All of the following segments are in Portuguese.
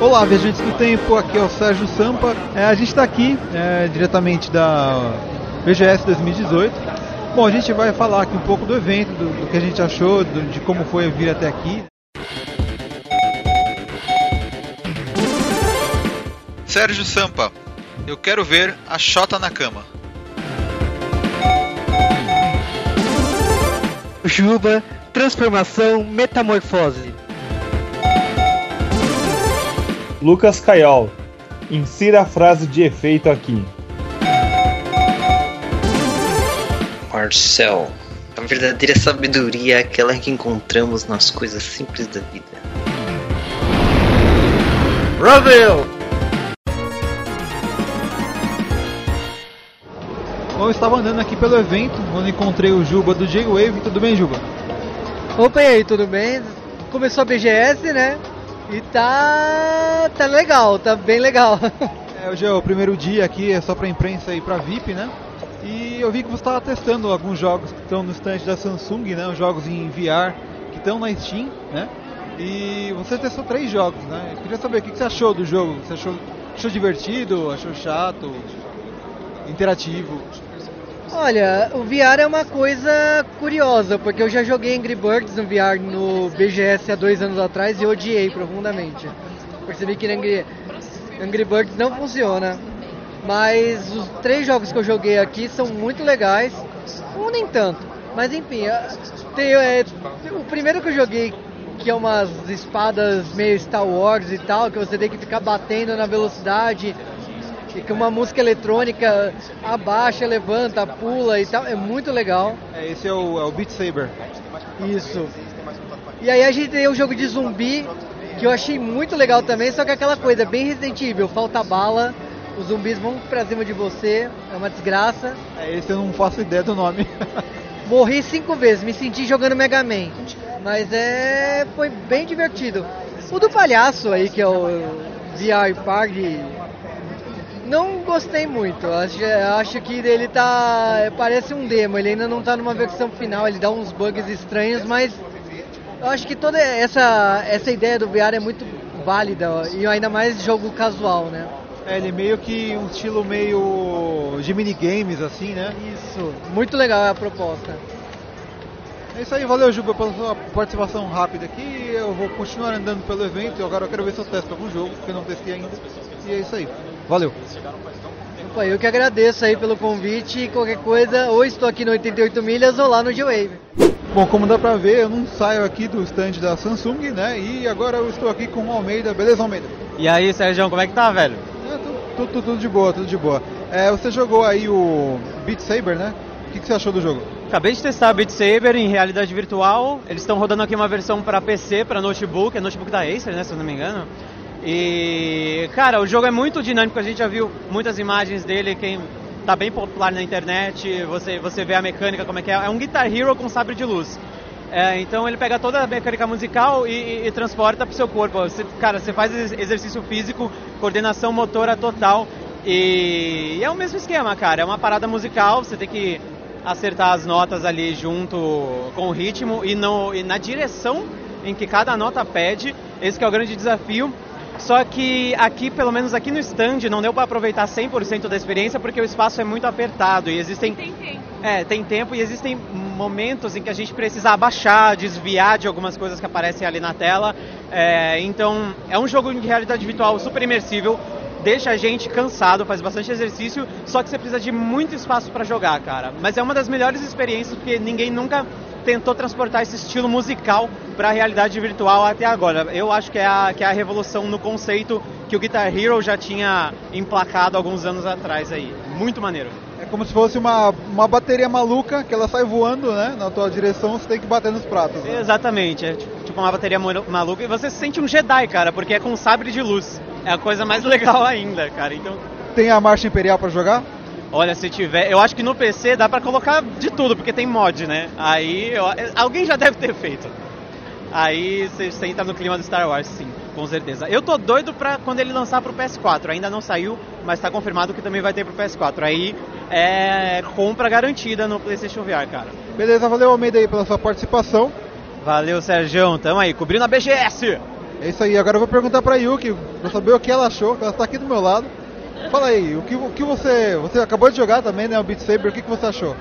Olá, viajantes do tempo, aqui é o Sérgio Sampa. É, a gente está aqui é, diretamente da BGS 2018. Bom, a gente vai falar aqui um pouco do evento, do, do que a gente achou, do, de como foi vir até aqui. Sérgio Sampa, eu quero ver a Xota na cama. Juba, transformação, metamorfose. Lucas Caiol, insira a frase de efeito aqui. Marcel, a verdadeira sabedoria é aquela que encontramos nas coisas simples da vida. Ravel! Bom, eu estava andando aqui pelo evento, onde encontrei o Juba do J-Wave. Tudo bem, Juba? Opa, e aí, tudo bem? Começou a BGS, né? E tá. tá legal, tá bem legal. É, hoje é o primeiro dia aqui, é só pra imprensa e pra VIP, né? E eu vi que você estava testando alguns jogos que estão no stand da Samsung, né? Os jogos em VR que estão na Steam, né? E você testou três jogos, né? Eu queria saber o que você achou do jogo. Você achou, achou divertido? Achou chato? Interativo? Olha, o VR é uma coisa curiosa, porque eu já joguei Angry Birds no VR no BGS há dois anos atrás e odiei profundamente. Percebi que Angry, Angry Birds não funciona. Mas os três jogos que eu joguei aqui são muito legais. Um nem tanto. Mas enfim, tem, é, o primeiro que eu joguei, que é umas espadas meio Star Wars e tal, que você tem que ficar batendo na velocidade e que uma música eletrônica abaixa, levanta, pula e tal, é muito legal. É, esse é o, é o Beat Saber. Isso. E aí a gente tem o jogo de zumbi, que eu achei muito legal também, só que aquela coisa, bem Resident Evil, falta bala, os zumbis vão pra cima de você, é uma desgraça. É, esse eu não faço ideia do nome. Morri cinco vezes, me senti jogando Mega Man. Mas é. foi bem divertido. O do palhaço aí, que é o VR Party, não gostei muito. Acho, acho que ele tá. Parece um demo, ele ainda não tá numa versão final, ele dá uns bugs estranhos, mas eu acho que toda essa, essa ideia do VR é muito válida, e ainda mais jogo casual, né? É, ele é meio que um estilo meio de minigames, assim, né? Isso, muito legal a proposta. É isso aí, valeu Juba pela sua participação rápida aqui. Eu vou continuar andando pelo evento e agora eu quero ver se eu testo algum jogo, porque eu não testei ainda. E é isso aí. Valeu. Opa, eu que agradeço aí pelo convite e qualquer coisa, ou estou aqui no 88 milhas ou lá no G-Wave. Bom, como dá pra ver, eu não saio aqui do stand da Samsung, né? E agora eu estou aqui com o Almeida. Beleza, Almeida? E aí, Sérgio, como é que tá, velho? É, tudo, tudo, tudo de boa, tudo de boa. É, você jogou aí o Beat Saber, né? O que, que você achou do jogo? Acabei de testar Beat Saber em realidade virtual. Eles estão rodando aqui uma versão para PC, para notebook, é notebook da Acer, né, se eu não me engano. E, cara, o jogo é muito dinâmico, a gente já viu muitas imagens dele, quem tá bem popular na internet, você, você vê a mecânica, como é que é. É um Guitar Hero com sabre de luz. É, então ele pega toda a mecânica musical e, e, e transporta para o seu corpo. Você, cara, você faz exercício físico, coordenação motora total. E, e é o mesmo esquema, cara. É uma parada musical, você tem que acertar as notas ali junto com o ritmo e, no, e na direção em que cada nota pede. Esse é o grande desafio. Só que aqui, pelo menos aqui no stand, não deu para aproveitar 100% da experiência porque o espaço é muito apertado e existem Tem tempo. é, tem tempo e existem momentos em que a gente precisa abaixar, desviar de algumas coisas que aparecem ali na tela. É, então, é um jogo de realidade virtual super imersível, deixa a gente cansado, faz bastante exercício, só que você precisa de muito espaço para jogar, cara. Mas é uma das melhores experiências porque ninguém nunca tentou transportar esse estilo musical para a realidade virtual até agora. Eu acho que é, a, que é a revolução no conceito que o Guitar Hero já tinha emplacado alguns anos atrás aí. Muito maneiro. É como se fosse uma, uma bateria maluca que ela sai voando, né? Na tua direção, você tem que bater nos pratos. Né? Exatamente, é tipo tipo uma bateria maluca e você se sente um Jedi, cara, porque é com sabre de luz. É a coisa mais legal ainda, cara. Então, Tem a marcha imperial para jogar? Olha, se tiver, eu acho que no PC dá pra colocar de tudo, porque tem mod, né? Aí, eu- alguém já deve ter feito. Aí você entra no clima do Star Wars, sim, com certeza. Eu tô doido pra quando ele lançar pro PS4. Ainda não saiu, mas tá confirmado que também vai ter pro PS4. Aí é compra garantida no PlayStation VR, cara. Beleza, valeu Almeida aí pela sua participação. Valeu, Sérgio. Tamo aí, cobrindo a BGS. É isso aí, agora eu vou perguntar pra Yuki, pra saber o que ela achou, que ela tá aqui do meu lado. Fala aí, o que, o que você. Você acabou de jogar também, né? O Beat Saber, o que, que você achou?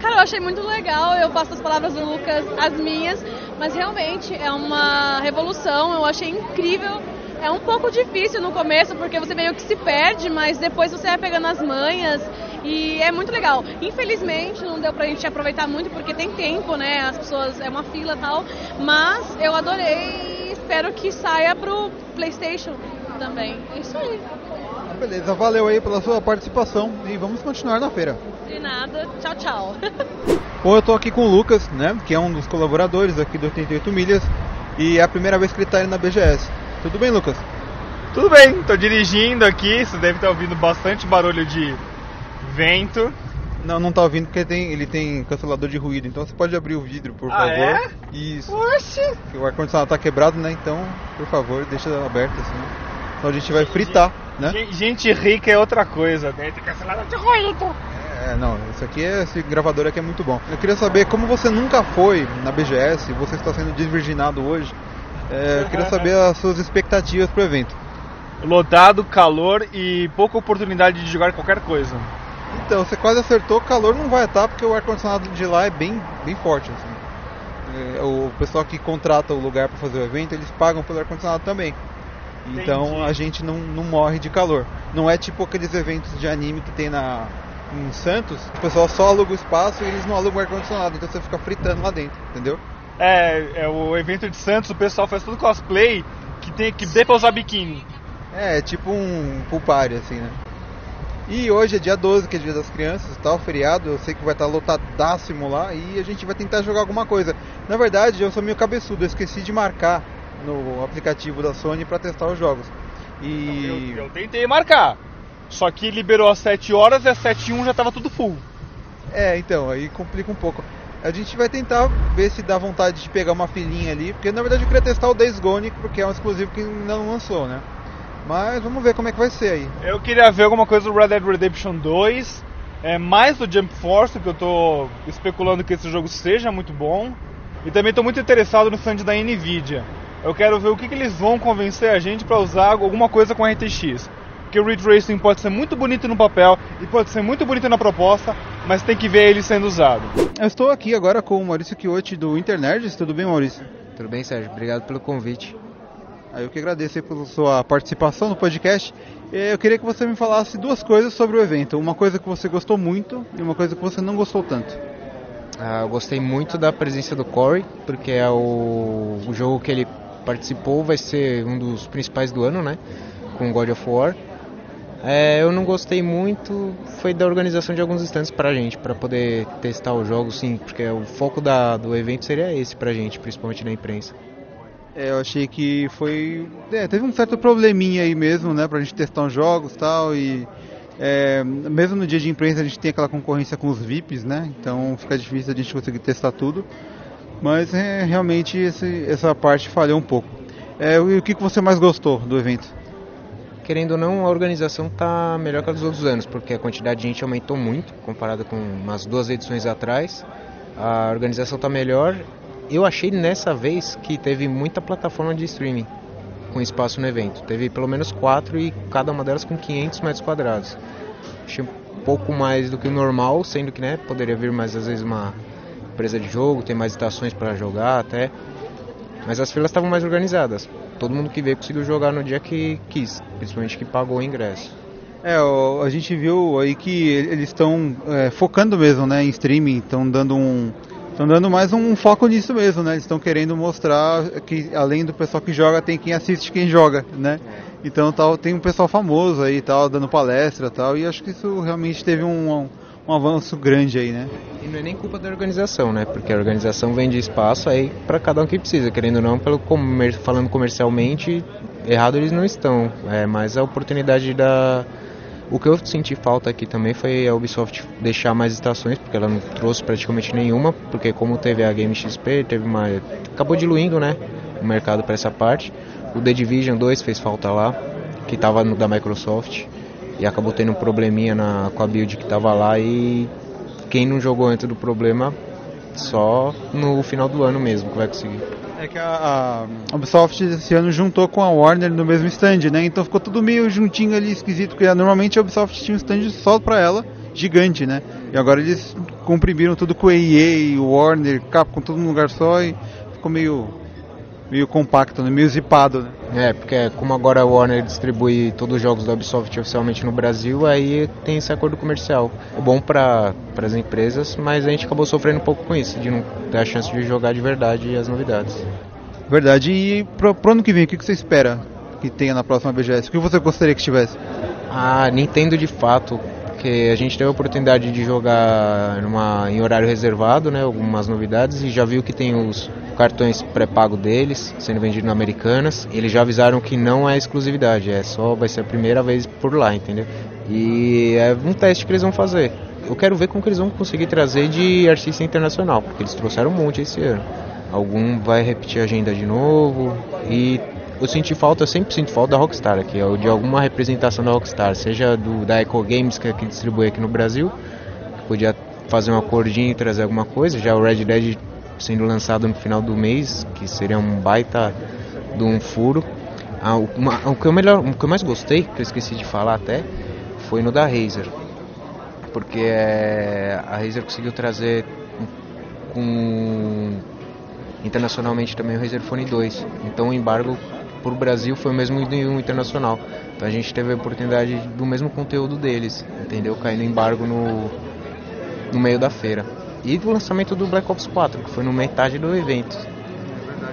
Cara, eu achei muito legal, eu faço as palavras do Lucas as minhas, mas realmente é uma revolução, eu achei incrível. É um pouco difícil no começo, porque você meio que se perde, mas depois você vai pegando as manhas e é muito legal. Infelizmente não deu pra gente aproveitar muito, porque tem tempo, né? As pessoas, é uma fila e tal, mas eu adorei e espero que saia pro Playstation também. É isso aí. Beleza, valeu aí pela sua participação e vamos continuar na feira. De nada, tchau, tchau. Bom, eu tô aqui com o Lucas, né? Que é um dos colaboradores aqui do 88 Milhas e é a primeira vez que ele tá indo na BGS. Tudo bem, Lucas? Tudo bem, tô dirigindo aqui, você deve estar ouvindo bastante barulho de vento. Não, não tá ouvindo porque tem, ele tem cancelador de ruído, então você pode abrir o vidro, por Ah, favor. é? Isso. Oxi! Porque O ar-condicionado tá quebrado, né? Então, por favor, deixa aberto assim. Senão a gente vai fritar, né? Gen- Gente rica é outra coisa, né? Tem cancelador de ruído. É, não, isso aqui é, esse gravador aqui é muito bom. Eu queria saber como você nunca foi na BGS, você está sendo desvirginado hoje. É, eu queria saber as suas expectativas pro evento. Lotado, calor e pouca oportunidade de jogar qualquer coisa. Então, você quase acertou, o calor não vai estar porque o ar-condicionado de lá é bem, bem forte. Assim. É, o pessoal que contrata o lugar para fazer o evento, eles pagam pelo ar-condicionado também. Então Entendi. a gente não, não morre de calor. Não é tipo aqueles eventos de anime que tem na, em Santos, o pessoal só aluga o espaço e eles não alugam o ar-condicionado, então você fica fritando lá dentro, entendeu? É, é o evento de Santos, o pessoal faz tudo cosplay que tem que dê pra usar biquíni. É, é tipo um pulpário, assim, né? E hoje é dia 12, que é dia das crianças, tal, feriado, eu sei que vai estar lotadaço lá e a gente vai tentar jogar alguma coisa. Na verdade, eu sou meio cabeçudo, eu esqueci de marcar no aplicativo da Sony para testar os jogos. E Eu, eu tentei marcar, só que liberou às 7 horas e às 7 e 1 já tava tudo full. é, então, aí complica um pouco. A gente vai tentar ver se dá vontade de pegar uma filinha ali, porque na verdade eu queria testar o Days Gone, porque é um exclusivo que ainda não lançou, né? Mas vamos ver como é que vai ser aí. Eu queria ver alguma coisa do Red Dead Redemption 2, é, mais do Jump Force, que eu tô especulando que esse jogo seja muito bom. E também tô muito interessado no stand da Nvidia. Eu quero ver o que, que eles vão convencer a gente para usar alguma coisa com RTX. Porque o Ray Tracing pode ser muito bonito no papel e pode ser muito bonito na proposta, mas tem que ver ele sendo usado. Eu estou aqui agora com o Maurício Chiotti do Internerds, tudo bem Maurício? Tudo bem, Sérgio? Obrigado pelo convite. Aí eu que agradeço aí pela sua participação no podcast. Eh, Eu queria que você me falasse duas coisas sobre o evento. Uma coisa que você gostou muito e uma coisa que você não gostou tanto. Ah, eu gostei muito da presença do Corey, porque é o, o jogo que ele participou, vai ser um dos principais do ano, né? Com God of War. É, eu não gostei muito, foi da organização de alguns stands pra gente, pra poder testar os jogos, sim, porque o foco da, do evento seria esse pra gente, principalmente na imprensa. É, eu achei que foi. é, teve um certo probleminha aí mesmo, né? Pra gente testar os jogos tal. E é, mesmo no dia de imprensa a gente tem aquela concorrência com os VIPs, né? Então fica difícil a gente conseguir testar tudo. Mas é, realmente esse- essa parte falhou um pouco. É, e o que, você mais gostou do evento? Querendo ou não, a organização tá melhor que a dos outros anos, porque a quantidade de gente aumentou muito, comparado com umas duas edições atrás. A organização tá melhor. Eu achei nessa vez que teve muita plataforma de streaming com espaço no evento. Teve pelo menos quatro e cada uma delas com 500 metros quadrados. Achei um pouco mais do que o normal, sendo que né, poderia vir mais às vezes uma empresa de jogo, tem mais estações para jogar até. Mas as filas estavam mais organizadas. Todo mundo que veio conseguiu jogar no dia que quis, principalmente que pagou o ingresso. É, a gente viu aí que eles estão é, focando mesmo, né, em streaming, estão dando um, estão dando mais um foco nisso mesmo, né? Eles estão querendo mostrar que além do pessoal que joga, tem quem assiste quem joga, né? Então tal, tem um pessoal famoso aí, tal, dando palestra, tal, e acho que isso realmente teve um, um avanço grande aí, né? E não é nem culpa da organização, né? Porque a organização vende espaço aí para cada um que precisa, querendo ou não, pelo comer, falando comercialmente, errado eles não estão. É mais a oportunidade da o que eu senti falta aqui também foi a Ubisoft deixar mais estações, porque ela não trouxe praticamente nenhuma, porque como teve a Game XP, teve uma acabou diluindo, né, o mercado para essa parte. O The Division 2 fez falta lá, que estava da Microsoft e acabou tendo um probleminha na com a build que estava lá e quem não jogou antes do problema Só no final do ano mesmo que vai conseguir. É que a, a Ubisoft esse ano juntou com a Warner no mesmo stand, né? Então ficou tudo meio juntinho ali, esquisito, porque normalmente a Ubisoft tinha um stand só pra ela, gigante, né? E agora eles comprimiram tudo com a EA, Warner, Capcom, tudo num lugar só e ficou meio meio compacto, né? meio zipado, né? É, porque como agora a Warner distribui todos os jogos da Ubisoft oficialmente no Brasil, aí tem esse acordo comercial. É bom para as empresas, mas a gente acabou sofrendo um pouco com isso, de não ter a chance de jogar de verdade as novidades. Verdade. E pro, pro ano que vem, o que que você espera que tenha na próxima BGS? O que você gostaria que tivesse? Ah, Nintendo de fato, porque a gente teve a oportunidade de jogar numa, em horário reservado, né, algumas novidades, e já viu que tem os cartões pré-pago deles sendo vendidos na Americanas. Eles já avisaram que não é exclusividade, é só vai ser a primeira vez por lá, entendeu? E é um teste que eles vão fazer. Eu quero ver como que eles vão conseguir trazer de artista internacional, porque eles trouxeram um monte esse ano. Algum vai repetir a agenda de novo e eu senti falta, sempre sinto falta da Rockstar aqui, de alguma representação da Rockstar, seja do, da Echo Games que, é que distribui aqui no Brasil, que podia fazer um acordinho e trazer alguma coisa, já o Red Dead sendo lançado no final do mês, que seria um baita de um furo. Ah, uma, o, que eu melhor, o que eu mais gostei, que eu esqueci de falar até, foi no da Razer. Porque é, a Razer conseguiu trazer com internacionalmente também o Razer Phone 2. Então o embargo para o Brasil foi o mesmo do internacional. Então a gente teve a oportunidade do mesmo conteúdo deles, entendeu? Caindo embargo no, no meio da feira. E do lançamento do Black Ops 4, que foi no metade do evento.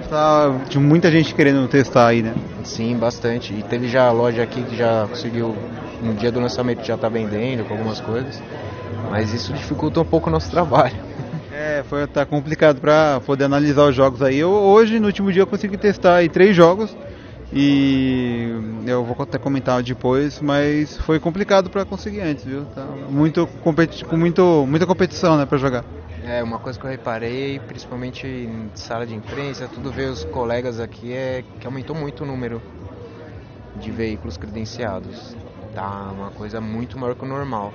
Tá, tinha muita gente querendo testar aí, né? Sim, bastante. E teve já a loja aqui que já conseguiu, no dia do lançamento já tá vendendo com algumas coisas. Mas isso dificulta um pouco o nosso trabalho. É, foi tá complicado para poder analisar os jogos aí. Eu, hoje, no último dia, eu consegui testar aí três jogos e eu vou até comentar depois, mas foi complicado para conseguir antes, viu? Tá muito com muito, muita competição, né, para jogar. É, uma coisa que eu reparei, principalmente em sala de imprensa, tudo ver os colegas aqui, é que aumentou muito o número de veículos credenciados. Tá uma coisa muito maior que o normal.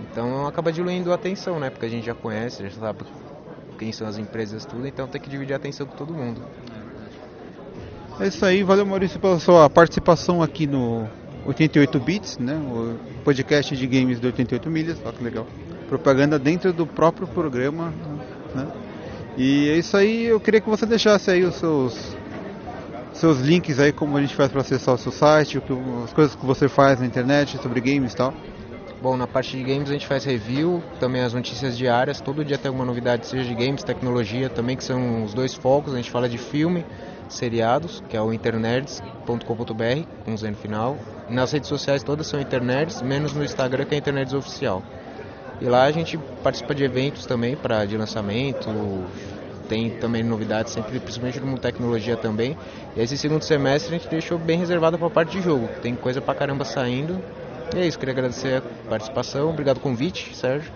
Então acaba diluindo a atenção, né? Porque a gente já conhece, já sabe quem são as empresas tudo, então tem que dividir a atenção com todo mundo. É isso aí, valeu Maurício pela sua participação aqui no 88 Bits, né? O podcast de games do 88 milhas, olha que legal. Propaganda dentro do próprio programa, né? E é isso aí, eu queria que você deixasse aí os seus seus links aí como a gente faz para acessar o seu site, as coisas que você faz na internet sobre games e tal. Bom, na parte de games a gente faz review, também as notícias diárias, todo dia tem alguma novidade, seja de games, tecnologia, também que são os dois focos, a gente fala de filme, seriados, que é o internerds.com.br, com Z no final. Nas redes sociais todas são internerds, menos no Instagram que é internerds oficial. E lá a gente participa de eventos também para de lançamento, tem também novidades sempre, principalmente no mundo tecnologia também. E esse segundo semestre a gente deixou bem reservado para a parte de jogo, tem coisa pra caramba saindo. E é isso, queria agradecer a participação, obrigado pelo convite, Sérgio.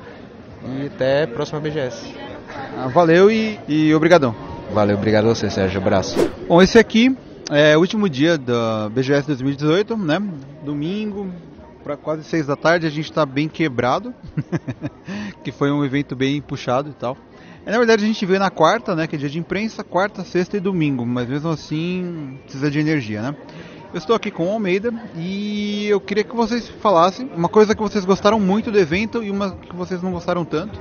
E até a próxima BGS. Ah, valeu e, e obrigadão. Valeu, obrigado a você, Sérgio. Abraço. Bom, esse aqui é o último dia da BGS 2018, né? Domingo, para quase seis da tarde, a gente está bem quebrado, que foi um evento bem puxado e tal. É, na verdade, a gente veio na quarta, né? Que é dia de imprensa, quarta, sexta e domingo, mas mesmo assim precisa de energia, né? Eu estou aqui com o Almeida e eu queria que vocês falassem uma coisa que vocês gostaram muito do evento e uma que vocês não gostaram tanto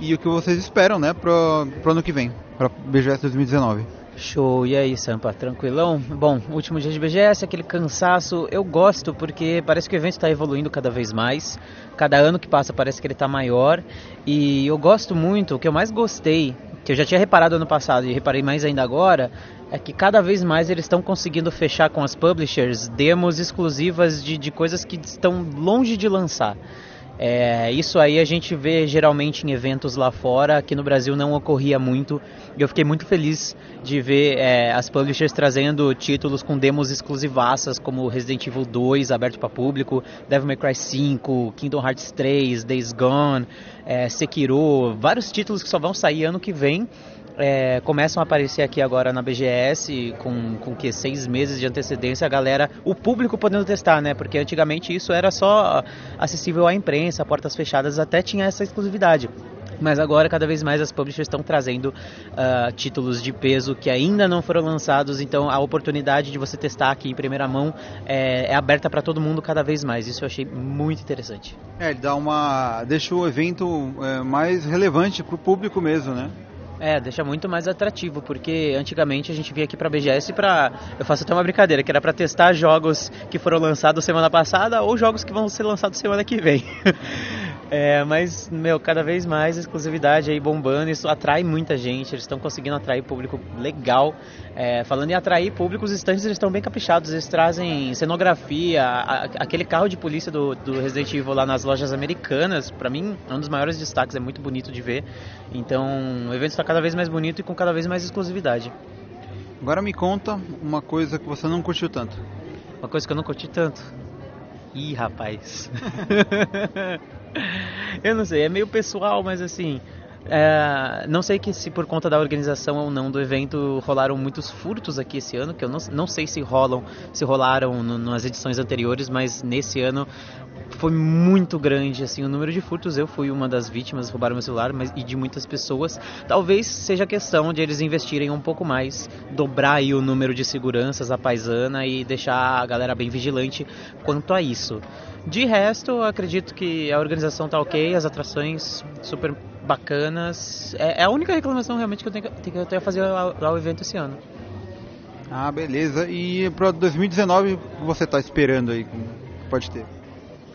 e o que vocês esperam, né, pro, pro ano que vem, para BGS 2019. Show, e aí, Sampa, tranquilão? Bom, último dia de BGS, aquele cansaço, eu gosto porque parece que o evento está evoluindo cada vez mais. Cada ano que passa parece que ele está maior. E eu gosto muito, o que eu mais gostei, que eu já tinha reparado ano passado e reparei mais ainda agora, é que cada vez mais eles estão conseguindo fechar com as publishers demos exclusivas de, de coisas que estão longe de lançar. É, isso aí a gente vê geralmente em eventos lá fora, aqui no Brasil não ocorria muito. E eu fiquei muito feliz de ver é, as publishers trazendo títulos com demos exclusivaças, como Resident Evil 2 aberto para público, Devil May Cry 5, Kingdom Hearts 3, Days Gone, é, Sekiro, vários títulos que só vão sair ano que vem é, começam a aparecer aqui agora na BGS com, com que seis meses de antecedência a galera, o público podendo testar, né? Porque antigamente isso era só acessível à imprensa, portas fechadas até tinha essa exclusividade. Mas agora, cada vez mais, as publishers estão trazendo uh, títulos de peso que ainda não foram lançados, então a oportunidade de você testar aqui em primeira mão é, é aberta para todo mundo cada vez mais. Isso eu achei muito interessante. É, ele dá uma. deixa o evento é, mais relevante para o público mesmo, né? É, deixa muito mais atrativo, porque antigamente a gente vinha aqui pra BGS pra. Eu faço até uma brincadeira, que era pra testar jogos que foram lançados semana passada ou jogos que vão ser lançados semana que vem. É, mas, meu, cada vez mais exclusividade aí bombando, isso atrai muita gente, eles estão conseguindo atrair público legal. É, falando em atrair público, os estandes eles estão bem caprichados, eles trazem cenografia, a, aquele carro de polícia do, do, Resident Evil lá nas lojas americanas, para mim é um dos maiores destaques, é muito bonito de ver. Então o evento está cada vez mais bonito e com cada vez mais exclusividade. Agora me conta uma coisa que você não curtiu tanto. Uma coisa que eu não curti tanto? Ih, rapaz. eu não sei, é meio pessoal, mas assim. É, não sei que se por conta da organização ou não do evento rolaram muitos furtos aqui esse ano, que eu não, não sei se rolam, se rolaram no, nas edições anteriores, mas nesse ano foi muito grande assim o número de furtos. Eu fui uma das vítimas, roubaram meu celular, mas e de muitas pessoas. Talvez seja questão de eles investirem um pouco mais, dobrar aí o número de seguranças a paisana e deixar a galera bem vigilante quanto a isso. De resto, acredito que a organização tá ok, as atrações super bacanas. É, é a única reclamação realmente que eu tenho que, que, eu tenho a fazer ao, ao evento esse ano. Ah, beleza. E para 2019, o que você está esperando aí? Pode ter?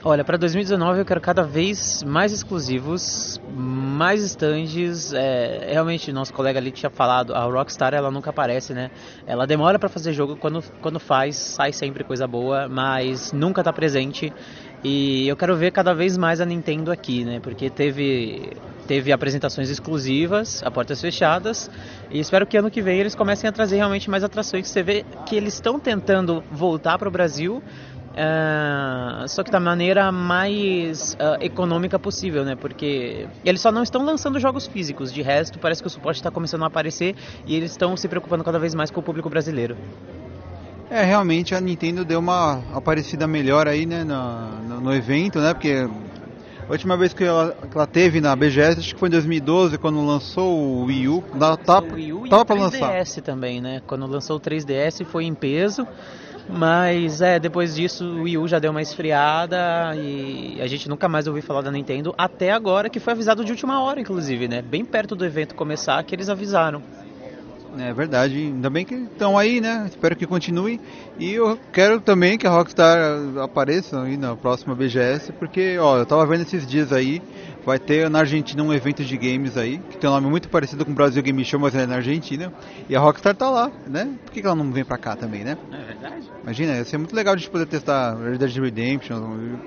Olha, para 2019 eu quero cada vez mais exclusivos, mais stands. É, realmente, nosso colega ali tinha falado, a Rockstar ela nunca aparece, né? Ela demora para fazer jogo, quando, quando faz, sai sempre coisa boa, mas nunca tá presente. E eu quero ver cada vez mais a Nintendo aqui, né? Porque teve, teve apresentações exclusivas, a portas fechadas, e espero que ano que vem eles comecem a trazer realmente mais atrações. Você vê que eles estão tentando voltar para o Brasil Uh, só que da maneira mais uh, econômica possível, né? Porque eles só não estão lançando jogos físicos, de resto parece que o suporte está começando a aparecer e eles estão se preocupando cada vez mais com o público brasileiro. É, realmente a Nintendo deu uma aparecida melhor aí, né, no, no, no evento, né? Porque a última vez que ela, que ela, teve na BGS, acho que foi em 2012, quando lançou o Wii U. Tava, tava, o Wii U tava e o 3DS também, né? Quando lançou o 3DS foi em peso. Mas é, depois disso o Wii U já deu uma esfriada e a gente nunca mais ouviu falar da Nintendo até agora, que foi avisado de última hora, inclusive, né? Bem perto do evento começar que eles avisaram. É verdade, ainda bem que estão aí, né? Espero que continue. E eu quero também que a Rockstar apareça aí na próxima BGS, porque, ó, eu tava vendo esses dias aí, vai ter na Argentina um evento de games aí, que tem um nome muito parecido com o Brasil Game Show, mas é na Argentina. E a Rockstar tá lá, né? Por que, que ela não vem pra cá também, né? É verdade. Imagina, ia ser muito legal a gente poder testar Red Dead Redemption,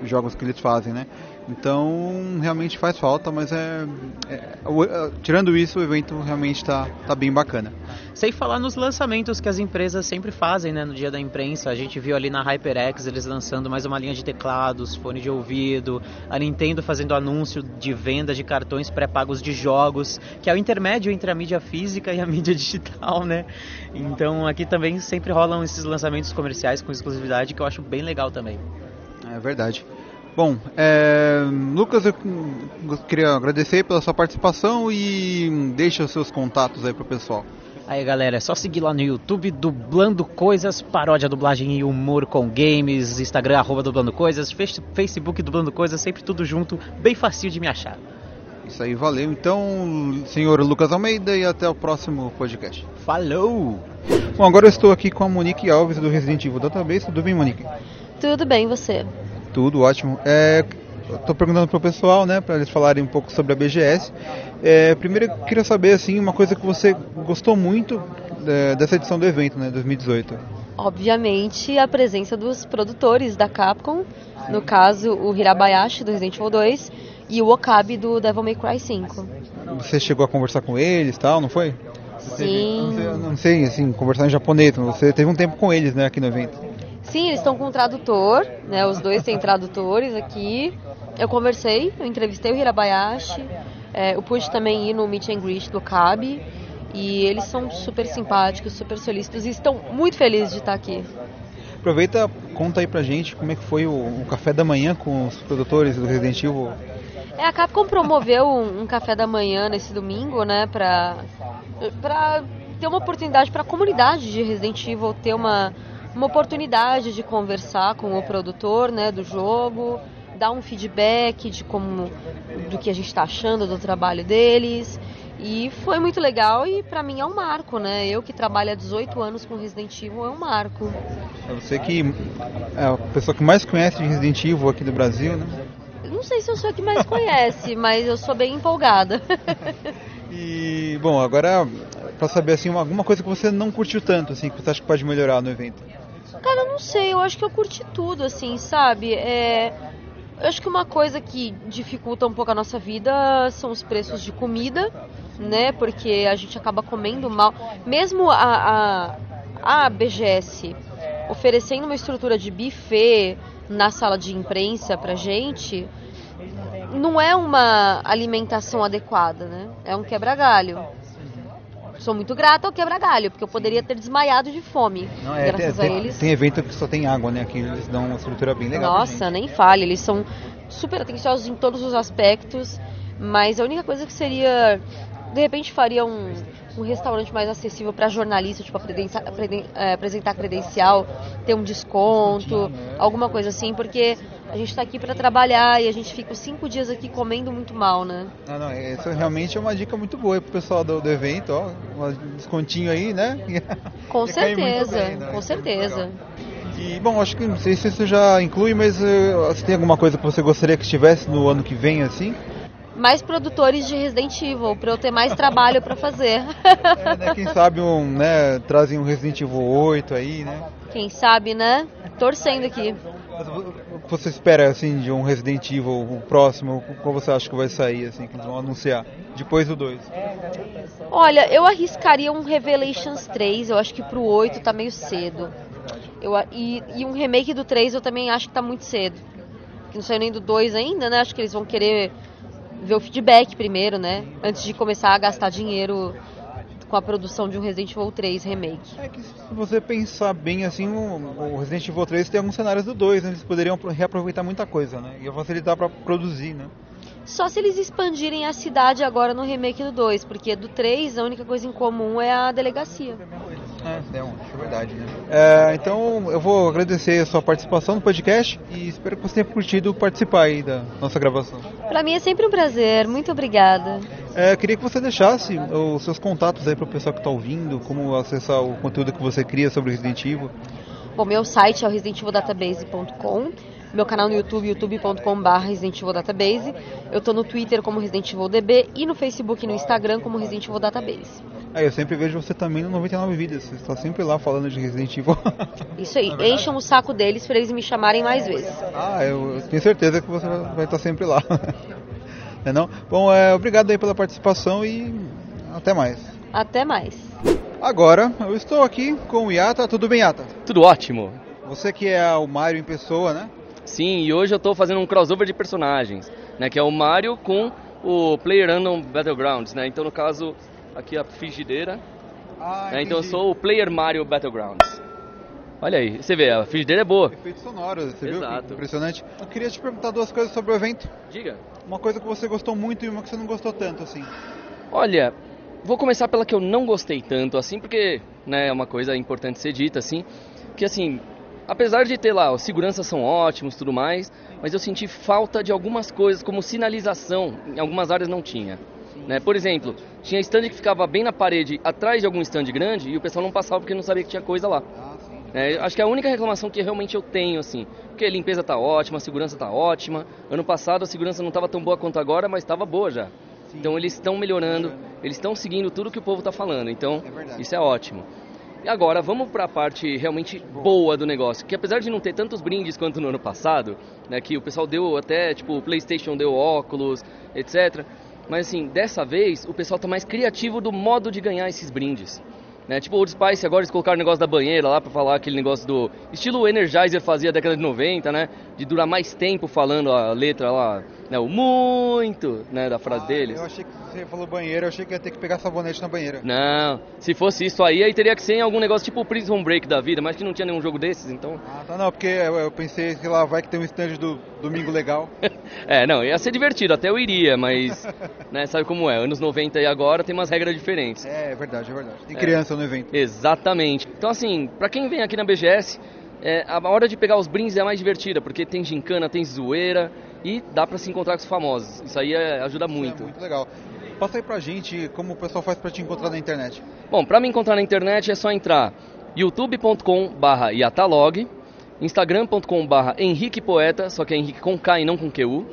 os jogos que eles fazem, né? Então, realmente faz falta, mas é, é, é tirando isso, o evento realmente está tá bem bacana. Sem falar nos lançamentos que as empresas sempre fazem, né, no dia da imprensa. A gente viu ali na HyperX eles lançando mais uma linha de teclados, fone de ouvido, a Nintendo fazendo anúncio de venda de cartões pré-pagos de jogos, que é o intermédio entre a mídia física e a mídia digital, né? Então, aqui também sempre rolam esses lançamentos comerciais com exclusividade que eu acho bem legal também. É verdade. Bom, é, Lucas, eu queria agradecer pela sua participação e deixa os seus contatos aí pro pessoal. Aí galera, é só seguir lá no YouTube Dublando Coisas, paródia, dublagem e humor com games, Instagram arroba Dublando Coisas, Facebook Dublando Coisas, sempre tudo junto, bem facinho de me achar. Isso aí, valeu. Então, senhor Lucas Almeida e até o próximo podcast. Falou! Bom, agora eu estou aqui com a Monique Alves do Resident Evil Database. Tudo bem, Monique? Tudo bem, você? Tudo ótimo. É, Estou perguntando para o pessoal, né, para eles falarem um pouco sobre a BGS. É, primeiro, eu queria saber assim uma coisa que você gostou muito é, dessa edição do evento, né, 2018. Obviamente, a presença dos produtores da Capcom, no caso o Hirabayashi do Resident Evil 2 e o Okabe do Devil May Cry 5. Você chegou a conversar com eles, tal, não foi? Sim. Não sei, não sei, assim, conversar em japonês. Você teve um tempo com eles, né, aqui no evento. Sim, eles estão com um tradutor, né? Os dois têm tradutores aqui. Eu conversei, eu entrevistei o Hirabayashi, é, o Push também ir no Meet and Greet do CAB. E eles são super simpáticos, super solícitos e estão muito felizes de estar aqui. Aproveita, conta aí pra gente como é que foi o, o café da manhã com os produtores do Resident Evil É, a Capcom promoveu um, um café da manhã nesse domingo, né, pra, pra ter uma oportunidade para a comunidade de Resident Evil ter uma, uma oportunidade de conversar com o produtor, né, do jogo, dar um feedback de como do que a gente está achando do trabalho deles. E foi muito legal e pra mim é um marco, né? Eu que trabalho há 18 anos com Resident Evil é um marco. É você que é a pessoa que mais conhece de Resident Evil aqui do Brasil, né? Não sei se eu sou a que mais conhece, mas eu sou bem empolgada. E, bom, agora pra saber assim, uma- alguma coisa que você não curtiu tanto, assim, que você acha que pode melhorar no evento. Cara, eu não sei, eu acho que eu curti tudo, assim, sabe? É, eu acho que uma coisa que dificulta um pouco a nossa vida são os preços de comida, né? Porque a gente acaba comendo mal. Mesmo a, a, a BGS oferecendo uma estrutura de buffet na sala de imprensa pra gente, não é uma alimentação adequada, né? É um quebra-galho. Sou muito grata ao quebra-galho, porque eu poderia ter desmaiado de fome, Não, é, tem, graças a tem- eles. tem evento que só tem água, né? Aqui eles dão uma estrutura bem legal. Nossa, nem fale, eles são super atenciosos em todos os aspectos, mas a única coisa que seria, de repente faria um, um restaurante mais acessível para jornalista, tipo apresentar, eh, apresentar credencial, ter um desconto, alguma coisa assim, porque a gente está aqui para trabalhar e a gente fica cinco dias aqui comendo muito mal, né? Não, não, isso realmente é uma dica muito boa aí pro pessoal do, do evento, ó. Um descontinho aí, né? Com certeza, bem, né? com certeza. E, bom, acho que não sei se isso já inclui, mas eh, você tem alguma coisa que você gostaria que estivesse no ano que vem, assim? Mais produtores de Resident Evil, para eu ter mais trabalho para fazer. É, né, quem sabe um, né, trazem um Resident Evil 8 aí, né? Quem sabe, né? Torcendo aqui. O que você espera, assim, de um Resident Evil o próximo? Qual você acha que vai sair, assim, que eles vão anunciar? Depois do 2. Olha, eu arriscaria um Revelations 3, eu acho que pro 8 tá meio cedo. Eu, e, e um remake do 3 eu também acho que tá muito cedo. Que não saiu nem do 2 ainda, né? Acho que eles vão querer ver o feedback primeiro, né? Antes de começar a gastar dinheiro com a produção de um Resident Evil 3 remake. Se você pensar bem, assim, o, Resident Evil 3 tem alguns cenários do 2, né? Eles poderiam pro- reaproveitar muita coisa, né? Ia facilitar pra produzir, né? Só se eles expandirem a cidade agora no remake do 2, porque do 3 a única coisa em comum é a delegacia. É, é, é verdade, né? É, então, eu vou agradecer a sua participação no podcast e espero que você tenha curtido participar aí da nossa gravação. Pra mim é sempre um prazer, muito obrigada. É, queria que você deixasse os seus contatos aí para o pessoal que está ouvindo, como acessar o conteúdo que você cria sobre Resident Evil. Bom, meu site é o residentivildatabase.com, meu canal no YouTube, youtube.com.br Resident Evil Database. Eu tô no Twitter como Resident Evil DB e no Facebook e no Instagram como Resident Evil Database. É, eu sempre vejo você também no 99 Vidas, você está sempre lá falando de Resident Evil. Isso aí, encham o saco deles pra eles me chamarem mais vezes. ah, eu, tenho certeza que você vai vai estar sempre lá. é não? Bom, é, obrigado aí pela participação e até mais. Até mais. Agora, eu estou aqui com o Yata. Tudo bem, Yata? Tudo ótimo. Você que é o Mario em pessoa, né? Sim, e hoje eu tô fazendo um crossover de personagens, né? Que é o Mario com o PlayerUnknown Battlegrounds, né? Então, no caso, aqui a frigideira. Ah, né? Então eu sou o Player Mario Battlegrounds. Olha aí, você vê, a frigideira é boa. Efeito sonoro, você viu? Exato. Que Impressionante. Eu queria te perguntar duas coisas sobre o evento. Diga. Uma coisa que você gostou muito e uma que você não gostou tanto, assim. Olha, vou começar pela que eu não gostei tanto, assim, porque né, é uma coisa importante ser dita, assim, que assim, apesar de ter lá, os seguranças são ótimos tudo mais, mas eu senti falta de algumas coisas, como sinalização, em algumas áreas não tinha. Né? Por exemplo, tinha stand que ficava bem na parede, atrás de algum stand grande, e o pessoal não passava porque não sabia que tinha coisa lá. É, acho que é a única reclamação que realmente eu tenho, assim, porque a limpeza tá ótima, a segurança tá ótima. Ano passado a segurança não estava tão boa quanto agora, mas estava boa já. Então eles estão melhorando, eles estão seguindo tudo que o povo está falando. Então isso é ótimo. Agora vamos para a parte realmente boa do negócio, que apesar de não ter tantos brindes quanto no ano passado, né, que o pessoal deu até tipo o PlayStation deu óculos, etc. Mas assim, dessa vez o pessoal está mais criativo do modo de ganhar esses brindes. Né? Tipo Old Spice, agora eles colocaram o negócio da banheira lá pra falar aquele negócio do... Estilo Energizer fazia década de 90, né? De durar mais tempo falando a letra lá, né? O muito, né? Da frase deles. Eu achei que você falou banheiro, eu achei que ia ter que pegar sabonete na banheira. Não, se fosse isso aí, aí teria que ser em algum negócio tipo Prison Break da vida, mas que não tinha nenhum jogo desses, então... Ah, tá, não, porque eu, pensei, sei lá, vai que tem um stand do Domingo Legal. É, não, ia ser divertido, até eu iria, mas, né, sabe como é, anos 90 e agora tem umas regras diferentes. É, é verdade, é verdade. Tem criança no evento. Exatamente. Então, assim, pra quem vem aqui na BGS, é, a hora de pegar os brindes é a mais divertida, porque tem gincana, tem zoeira e dá pra se encontrar com os famosos. Isso aí é- ajuda muito. Muito legal. Passa aí pra gente como o pessoal faz pra te encontrar na internet. Bom, pra me encontrar na internet é só entrar youtube.com/barra yatalog, instagram.com/barra Henrique Poeta, só que é Henrique com K e não com QU,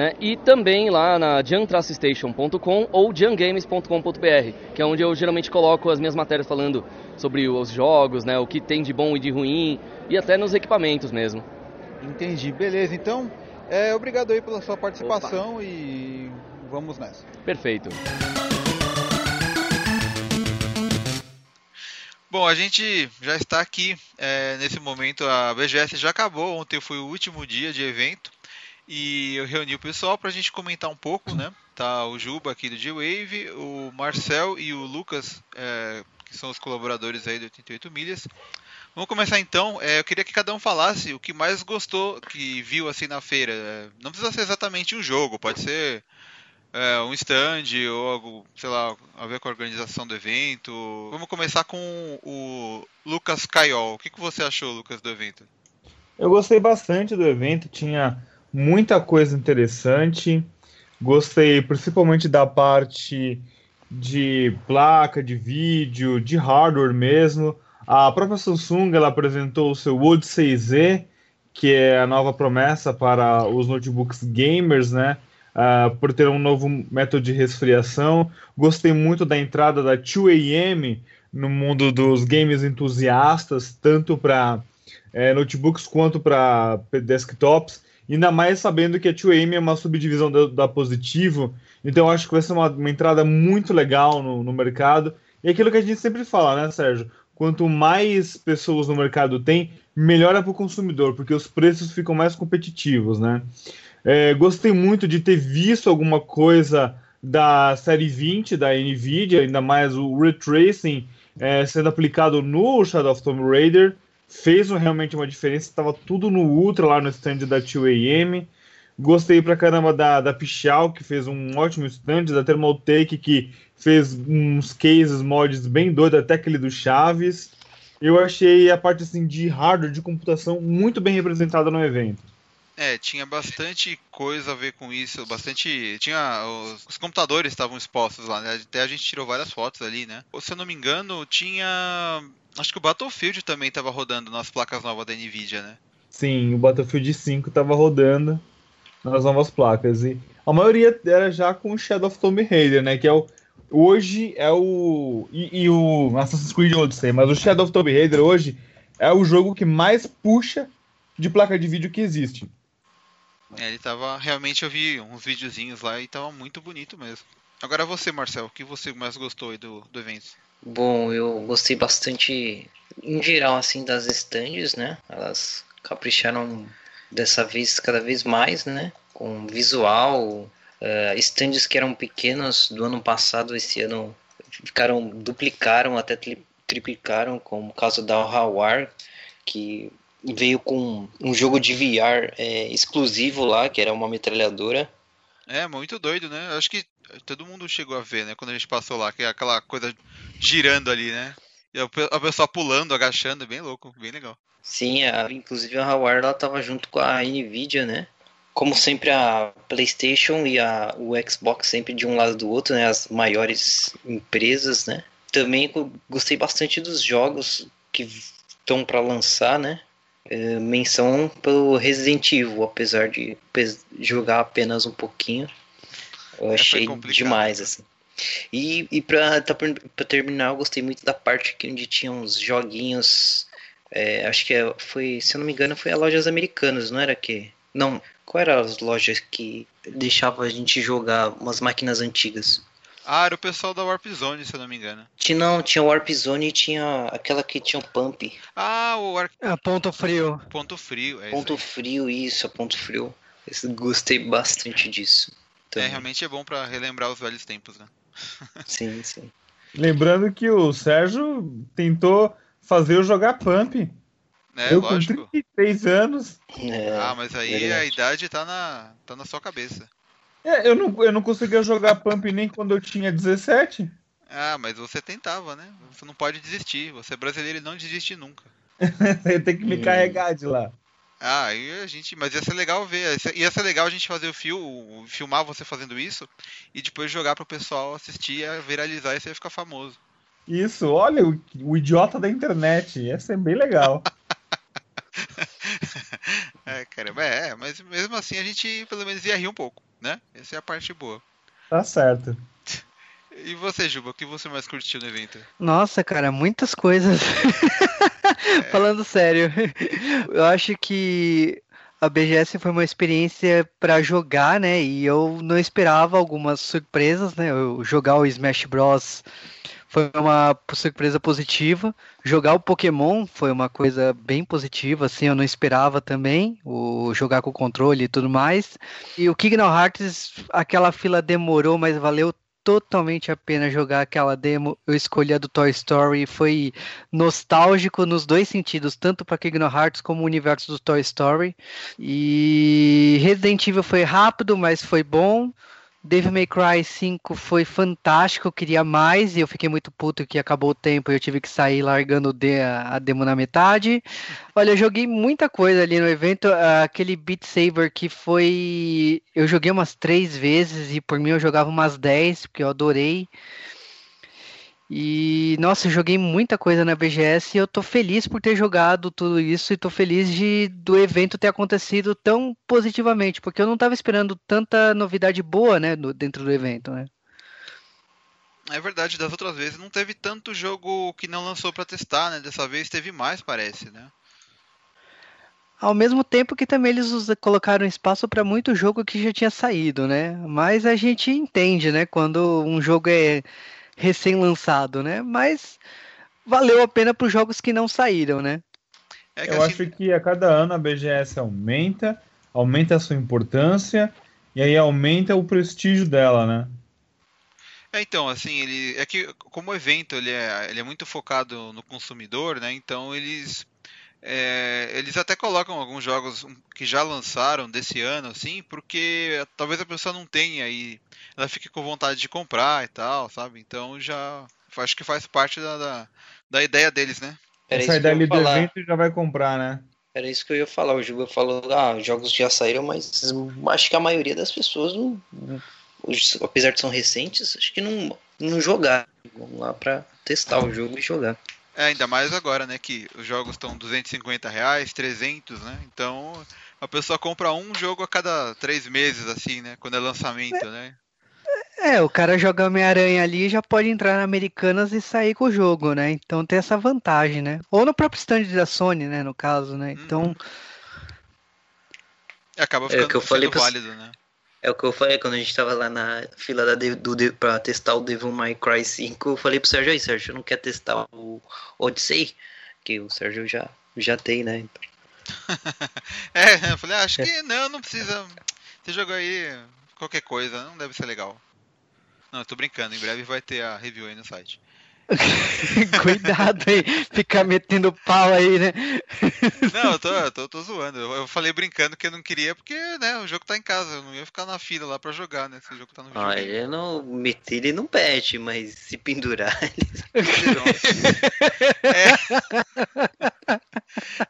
né? E também lá na jantracestation.com ou jangames.com.br, que é onde eu geralmente coloco as minhas matérias falando sobre os jogos, né? O que tem de bom e de ruim e até nos equipamentos mesmo. Entendi, beleza. Então, é, obrigado aí pela sua participação e vamos nessa. Perfeito. Bom, a gente já está aqui é, nesse momento. A BGS já acabou. Ontem foi o último dia de evento e eu reuni o pessoal para a gente comentar um pouco, né? Tá o Juba aqui do G-Wave, o Marcel e o Lucas, é, que são os colaboradores aí do 88 Milhas. Vamos começar então. É, eu queria que cada um falasse o que mais gostou, que viu assim na feira. É, não precisa ser exatamente um jogo, pode ser é, um stand ou algo, sei lá, a ver com a organização do evento. Vamos começar com o Lucas Caiol. O que, que você achou, Lucas, do evento? Eu gostei bastante do evento, tinha muita coisa interessante. Gostei principalmente da parte de placa, de vídeo, de hardware mesmo. A própria Samsung ela apresentou o seu Odyssey Z, que é a nova promessa para os notebooks gamers, né? Uh, por ter um novo método de resfriação. Gostei muito da entrada da 2AM no mundo dos games entusiastas, tanto para é, notebooks quanto para desktops. Ainda mais sabendo que a 2AM é uma subdivisão da, da Positivo, então acho que vai ser uma, uma entrada muito legal no, no mercado. E é aquilo que a gente sempre fala, né, Sérgio? Quanto mais pessoas no mercado tem, melhor é para o consumidor, porque os preços ficam mais competitivos, né? É, gostei muito de ter visto alguma coisa da série 20 da Nvidia, ainda mais o Ray Tracing é, sendo aplicado no Shadow of Tomb Raider. Fez realmente uma diferença, estava tudo no Ultra lá no stand da 2AM. Gostei pra caramba da, da Pichal, que fez um ótimo stand, da Thermaltake, que fez uns cases, mods bem doidos, até aquele do Chaves. Eu achei a parte assim, de hardware, de computação, muito bem representada no evento. É, tinha bastante coisa a ver com isso, bastante. Tinha. Os, os computadores estavam expostos lá, né? Até a gente tirou várias fotos ali, né? Ou, se eu não me engano, tinha. Acho que o Battlefield também estava rodando nas placas novas da Nvidia, né? Sim, o Battlefield 5 estava rodando nas novas placas. E a maioria era já com o Shadow of Tomb Raider, né? Que é o. Hoje é o. E, e o Assassin's Creed Odyssey, mas o Shadow of Tomb Raider hoje é o jogo que mais puxa de placa de vídeo que existe. É, ele tava. Realmente eu vi uns videozinhos lá e tava muito bonito mesmo. Agora você, Marcel, o que você mais gostou aí do, do evento? Bom, eu gostei bastante, em geral, assim, das stands, né? Elas capricharam dessa vez cada vez mais, né? Com visual, uh, stands que eram pequenos do ano passado, esse ano ficaram, duplicaram, até tri triplicaram, como o caso da Hawar, que veio com um jogo de VR é, exclusivo lá, que era uma metralhadora. É, muito doido, né? Acho que todo mundo chegou a ver, né? Quando a gente passou lá, que é aquela coisa girando ali, né? E a pessoa pulando, agachando, bem louco, bem legal. Sim, a, inclusive a Hawar ela tava junto com a Nvidia, né? Como sempre a PlayStation e a, o Xbox sempre de um lado do outro, né? As maiores empresas, né? Também gostei bastante dos jogos que estão para lançar, né? É, menção pelo Resident Evil, apesar de jogar apenas um pouquinho. Eu achei demais, assim. E, e pra, tá, pra terminar, eu gostei muito da parte que onde tinha uns joguinhos. É, acho que é, foi, se eu não me engano, foi a lojas americanas, não era que? Não, qual era as lojas que deixavam a gente jogar umas máquinas antigas? Ah, era o pessoal da Warp Zone, se eu não me engano. Tinha, não, tinha Warp Zone e tinha aquela que tinha o Pump. Ah, o Ar... Ah, ponto frio. Ponto Frio. É Ponto isso Frio, isso, a Ponto Frio. Esse- Gostei bastante disso. É, também. realmente é bom pra relembrar os velhos tempos, né? Sim, sim. Lembrando que o Sérgio tentou fazer eu jogar Pump. É, eu lógico. com 33 anos. É, Ah, mas aí a idade tá na, tá na sua cabeça. É, eu, não, eu não conseguia jogar Pump nem quando eu tinha 17. Ah, mas você tentava, né? Você não pode desistir. Você é brasileiro e não desiste nunca. Eu tenho que me Hum. carregar de lá. Ah, aí a gente. Mas ia ser legal ver. Ia ser, legal a gente fazer o fio, filmar você fazendo isso e depois jogar pro pessoal assistir, a viralizar e você ia ficar famoso. Isso, olha, o, o idiota da internet. Ia ser bem legal. É, caramba, é, mas mesmo assim a gente pelo menos ia rir um pouco, né? Essa é a parte boa. Tá certo. E você, Juba, o que você mais curtiu no evento? Nossa, cara, muitas coisas. Falando sério, eu acho que a BGS foi uma experiência pra jogar, né? E eu não esperava algumas surpresas, né? Eu jogar o Smash Bros foi uma surpresa positiva. Jogar o Pokémon foi uma coisa bem positiva, assim, eu não esperava também. O jogar com o controle e tudo mais. E o Kingdom Hearts, aquela fila demorou, mas valeu totalmente a pena jogar aquela demo. Eu escolhi a do Toy Story, foi nostálgico nos dois sentidos, tanto para Kingdom Hearts como o universo do Toy Story. E Resident Evil foi rápido, mas foi bom. Devil May Cry 5 foi fantástico, eu queria mais e eu fiquei muito puto que acabou o tempo e eu tive que sair largando a demo na metade. Olha, eu joguei muita coisa ali no evento, aquele Beat Saber que foi. Eu joguei umas três vezes e por mim eu jogava umas 10, porque eu adorei. E nossa, eu joguei muita coisa na BGS e eu tô feliz por ter jogado tudo isso e tô feliz de do evento ter acontecido tão positivamente, porque eu não tava esperando tanta novidade boa, né, no- dentro do evento, né? É verdade, das outras vezes não teve tanto jogo que não lançou pra testar, né? Dessa vez teve mais, parece, né? Ao mesmo tempo que também eles colocaram espaço para muito jogo que já tinha saído, né? Mas a gente entende, né, quando um jogo é recém-lançado, né? Mas valeu a pena para os jogos que não saíram, né? É que Eu assim, acho que a cada ano a BGS aumenta, aumenta a sua importância e aí aumenta o prestígio dela, né? É, então, assim, ele é que como o evento ele é, ele é muito focado no consumidor, né? Então eles é, eles até colocam alguns jogos que já lançaram desse ano, assim, porque talvez a pessoa não tenha e ela fique com vontade de comprar e tal, sabe? Então já acho que faz parte da, da, da ideia deles, né? Era Sai isso que eu dali ia do falar. evento e já vai comprar, né? Era isso que eu ia falar. O Juba falou, ah, os jogos já saíram, mas acho que a maioria das pessoas, não, apesar de são recentes, acho que não, não jogaram. Vamos lá pra testar o jogo e jogar. É, ainda mais agora, né? Que os jogos estão 250 reais, 300, né? Então a pessoa compra um jogo a cada três meses, assim, né? Quando é lançamento, né? É, o cara joga Homem-Aranha ali já pode entrar na Americanas e sair com o jogo, né? Então tem essa vantagem, né? Ou no próprio stand da Sony, né, no caso, né? Então, E acaba É o ficando que eu falei sendo pros- válido, né? É o que eu falei quando a gente tava lá na fila da do, de, pra testar o Devil May Cry 5. Eu falei pro Sérgio aí, Sérgio, não quer testar o Odyssey? Que o Sérgio já, já tem, né? É, eu falei, ah, acho que não, não precisa. Você jogou aí qualquer coisa, não deve ser legal. Não, eu tô brincando, em breve vai ter a review aí no site. cuidado aí, ficar metendo pau aí, né? Não, eu tô, eu tô, tô zoando. Eu, eu falei brincando que eu não queria porque, né, o jogo tá em casa, eu não ia ficar na fila lá pra jogar, né? Se o jogo tá no Ah, videogame. ele não meter, ele não pede, mas se pendurar.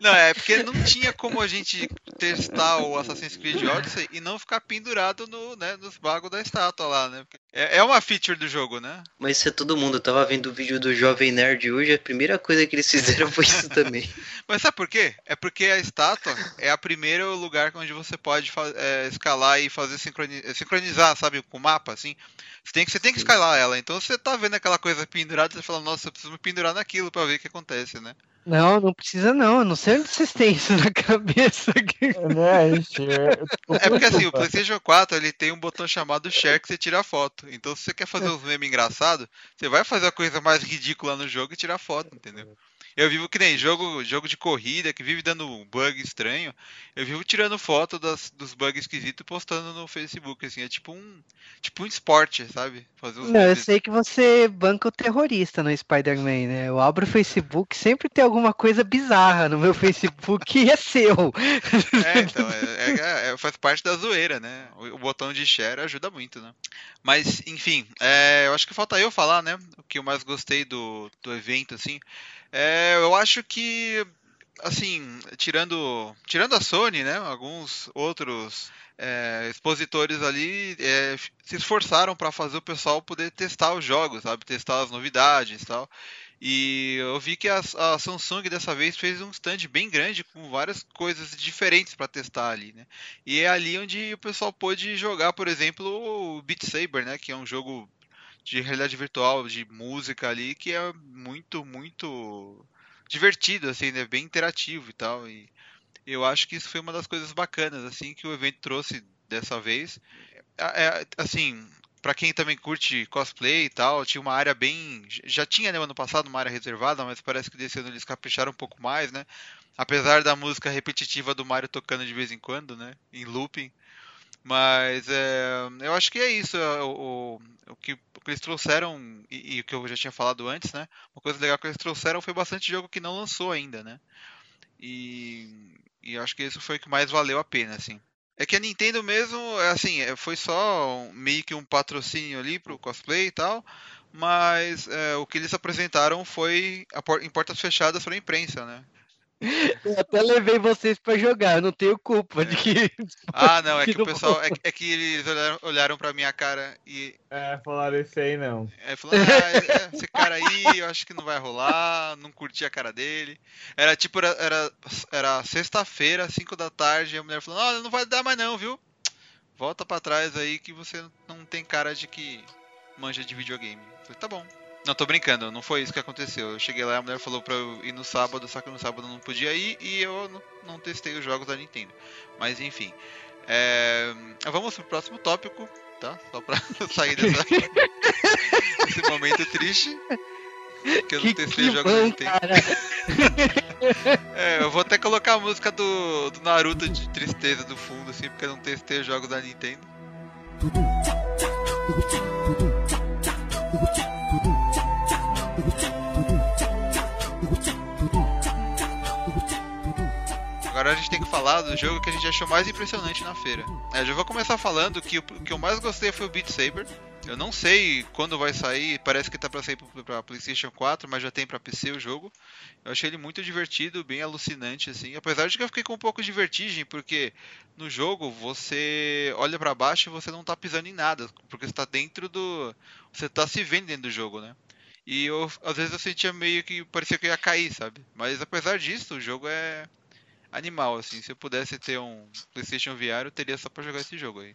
Não, é porque não tinha como a gente testar o Assassin's Creed Odyssey e não ficar pendurado no, né, nos bagos da estátua lá, né? É, é uma feature do jogo, né? Mas isso é todo mundo. Eu tava vendo o vídeo do Jovem Nerd hoje, a primeira coisa que eles fizeram foi isso também. Mas sabe por quê? É porque a estátua é a primeiro lugar onde você pode é, escalar e fazer sincroni- sincronizar, sabe, com o mapa, assim. Você tem, que, você tem que escalar ela. Então você tá vendo aquela coisa pendurada, você fala, nossa, eu preciso me pendurar naquilo pra ver o que acontece, né? Não, não precisa não. Eu não sei onde vocês têm isso na cabeça. Né, gente, é, É porque assim, o PlayStation 4 ele tem um botão chamado Share que você tira a foto. Foto. Então, se você quer fazer uns memes engraçados, você vai fazer a coisa mais ridícula no jogo e tirar foto, entendeu? Eu vivo que nem jogo, jogo de corrida que vive dando bug estranho. Eu vivo tirando foto das, dos bugs esquisitos e postando no Facebook, assim. É tipo um, tipo um esporte, sabe? Fazer Não, eu sei que você banca o terrorista no Spider-Man, né? Eu abro o Facebook, sempre tem alguma coisa bizarra no meu Facebook e é seu. É, então, é, é, é, faz parte da zoeira, né? O, o, botão de share ajuda muito, né? Mas, enfim, é, eu acho que falta eu falar, né? O que eu mais gostei do, do evento, assim. É, eu acho que, assim, tirando, tirando a Sony, né, alguns outros é, expositores ali é, se esforçaram para fazer o pessoal poder testar os jogos, sabe, testar as novidades e tal. E eu vi que a, a, Samsung dessa vez fez um stand bem grande com várias coisas diferentes para testar ali, né? E é ali onde o pessoal pôde jogar, por exemplo, o Beat Saber, né? Que é um jogo de realidade virtual, de música ali, que é muito, muito divertido, assim, né? Bem interativo e tal. E eu acho que isso foi uma das coisas bacanas, assim, que o evento trouxe dessa vez. É, é assim, para quem também curte cosplay e tal, tinha uma área bem. Já tinha, né, ano passado, uma área reservada, mas parece que desse ano eles capricharam um pouco mais, né? Apesar da música repetitiva do Mario tocando de vez em quando, né? Em looping. Mas é, eu acho que é isso. É, o, o, o, que, o que eles trouxeram, e, e, o que eu já tinha falado antes, né? Uma coisa legal que eles trouxeram foi bastante jogo que não lançou ainda, né? E, e acho que isso foi o que mais valeu a pena, assim. É que a Nintendo mesmo, é assim, é, foi só meio que um patrocínio ali pro cosplay e tal, mas é, o que eles apresentaram foi em portas fechadas para a imprensa, né? Eu até levei vocês para jogar, eu não tenho culpa de que. Ah, não, é que, que o pessoal. É, é, que eles olharam, olharam pra minha cara e. É, falaram esse aí não. É, falaram, ah, é, esse cara aí, eu acho que não vai rolar, não curti a cara dele. Era tipo, era, era, era sexta-feira, 5 da tarde, e a mulher falou: Olha, não vai dar mais não, viu? Volta para trás aí que você não tem cara de que manja de videogame. Eu falei, tá bom. Não, tô brincando, não foi isso que aconteceu. Eu cheguei lá e a mulher falou pra eu ir no sábado, só que no sábado eu não podia ir e eu não, não testei os jogos da Nintendo. Mas enfim. É... Vamos pro próximo tópico, tá? Só pra sair dessa... desse momento triste. Que eu não testei os jogos da Nintendo. é, eu vou até colocar a música do, do Naruto de tristeza do fundo, assim, porque eu não testei os jogos da Nintendo. Agora a gente tem que falar do jogo que a gente achou mais impressionante na feira. É, já vou começar falando que o que eu mais gostei foi o Beat Saber. Eu não sei quando vai sair, parece que tá para sair para PlayStation 4, mas já tem para PC o jogo. Eu achei ele muito divertido, bem alucinante assim. Apesar de que eu fiquei com um pouco de vertigem, porque no jogo você olha para baixo e você não tá pisando em nada, porque você tá dentro do você tá se vendo dentro do jogo, né? E eu, às vezes eu sentia meio que parecia que ia cair, sabe? Mas apesar disso, o jogo é animal, assim. Se eu pudesse ter um PlayStation VR, eu teria só pra jogar esse jogo aí.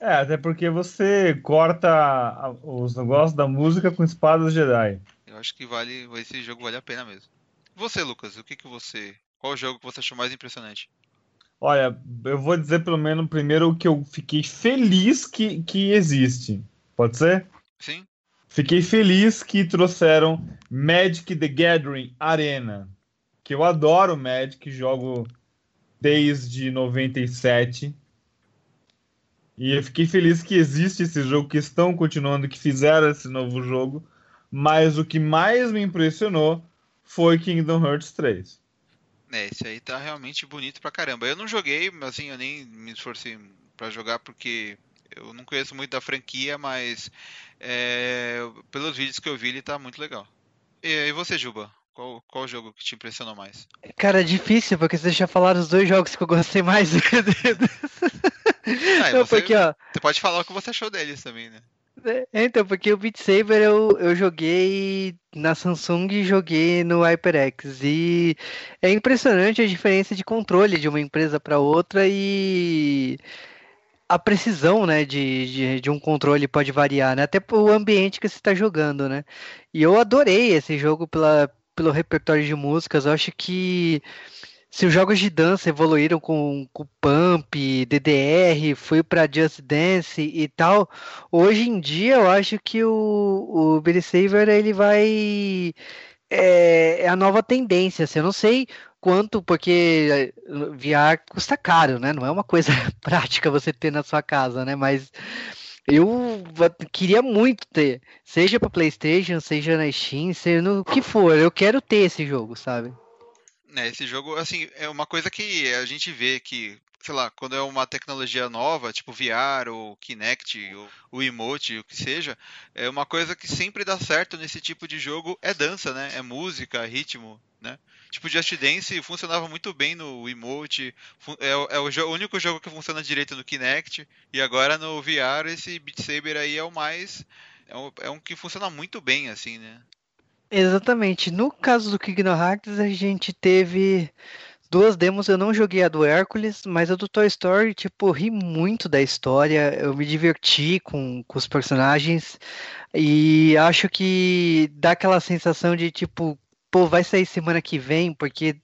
É, até porque você corta os negócios da música com espadas Jedi. Eu acho que vale, esse jogo vale a pena mesmo. Você, Lucas, o que que você, qual jogo que você achou mais impressionante? Olha, eu vou dizer pelo menos primeiro o que eu fiquei feliz que, que existe. Pode ser? Sim. Fiquei feliz que trouxeram Magic the Gathering Arena que eu adoro Magic, jogo desde 97. E eu fiquei feliz que existe esse jogo, que estão continuando, que fizeram esse novo jogo. Mas o que mais me impressionou foi Kingdom Hearts 3. É, esse aí tá realmente bonito pra caramba. Eu não joguei, assim, eu nem me esforcei para jogar porque eu não conheço muito da franquia, mas é, pelos vídeos que eu vi ele tá muito legal. E, e você, Juba? Qual, qual jogo que te impressionou mais? Cara, é difícil, porque você já falaram os dois jogos que eu gostei mais. ah, Não, você, porque, ó, você pode falar o que você achou deles também, né? É, então, porque o Beat Saber eu, eu joguei na Samsung e joguei no HyperX. E é impressionante a diferença de controle de uma empresa para outra e a precisão né, de, de, de, um controle pode variar, né? Até o ambiente que você está jogando, né? E eu adorei esse jogo pela, pelo repertório de músicas. Eu acho que se os jogos de dança evoluíram com, com Pump, DDR, foi para Just Dance e tal, hoje em dia eu acho que o, o Beat Saber ele vai é, é, a nova tendência. Assim, eu não sei quanto, porque VR custa caro, né? Não é uma coisa prática você ter na sua casa, né? Mas eu queria muito ter, seja para PlayStation, seja na Steam, seja no que for. Eu quero ter esse jogo, sabe? É, esse jogo, assim, é uma coisa que a gente vê que, sei lá, quando é uma tecnologia nova, tipo VR ou Kinect ou o emote, o que seja, é uma coisa que sempre dá certo nesse tipo de jogo é dança, né? É música, ritmo, né? Tipo, Just Dance funcionava muito bem no emote, é, é o, o, único jogo que funciona direito no Kinect, e agora no VR esse Beat Saber aí é o mais... É um, é um que funciona muito bem, assim, né? Exatamente. No caso do Kingdom Hearts, a gente teve duas demos. Eu não joguei a do Hércules, mas a do Toy Story, tipo, ri muito da história. Eu me diverti com, com os personagens. E acho que dá aquela sensação de, tipo, pô, vai sair semana que vem, porque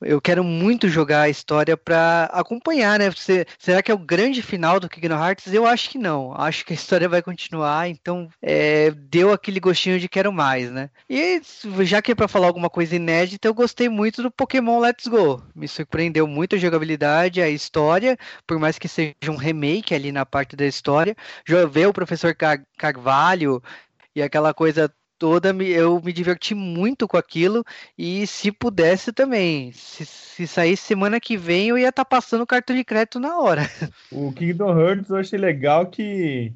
eu quero muito jogar a história para acompanhar, né? Você, será que é o grande final do Kingdom Hearts? Eu acho que não. Acho que a história vai continuar, então é, deu aquele gostinho de quero mais, né? E já que é para falar alguma coisa inédita, eu gostei muito do Pokémon Let's Go. Me surpreendeu muito a jogabilidade, a história, por mais que seja um remake ali na parte da história. Já ver o professor Car Carvalho e aquela coisa toda eu me diverti muito com aquilo e se pudesse também, se, se saísse semana que vem eu ia estar tá passando o cartão de crédito na hora. O Kingdom Hearts eu achei legal que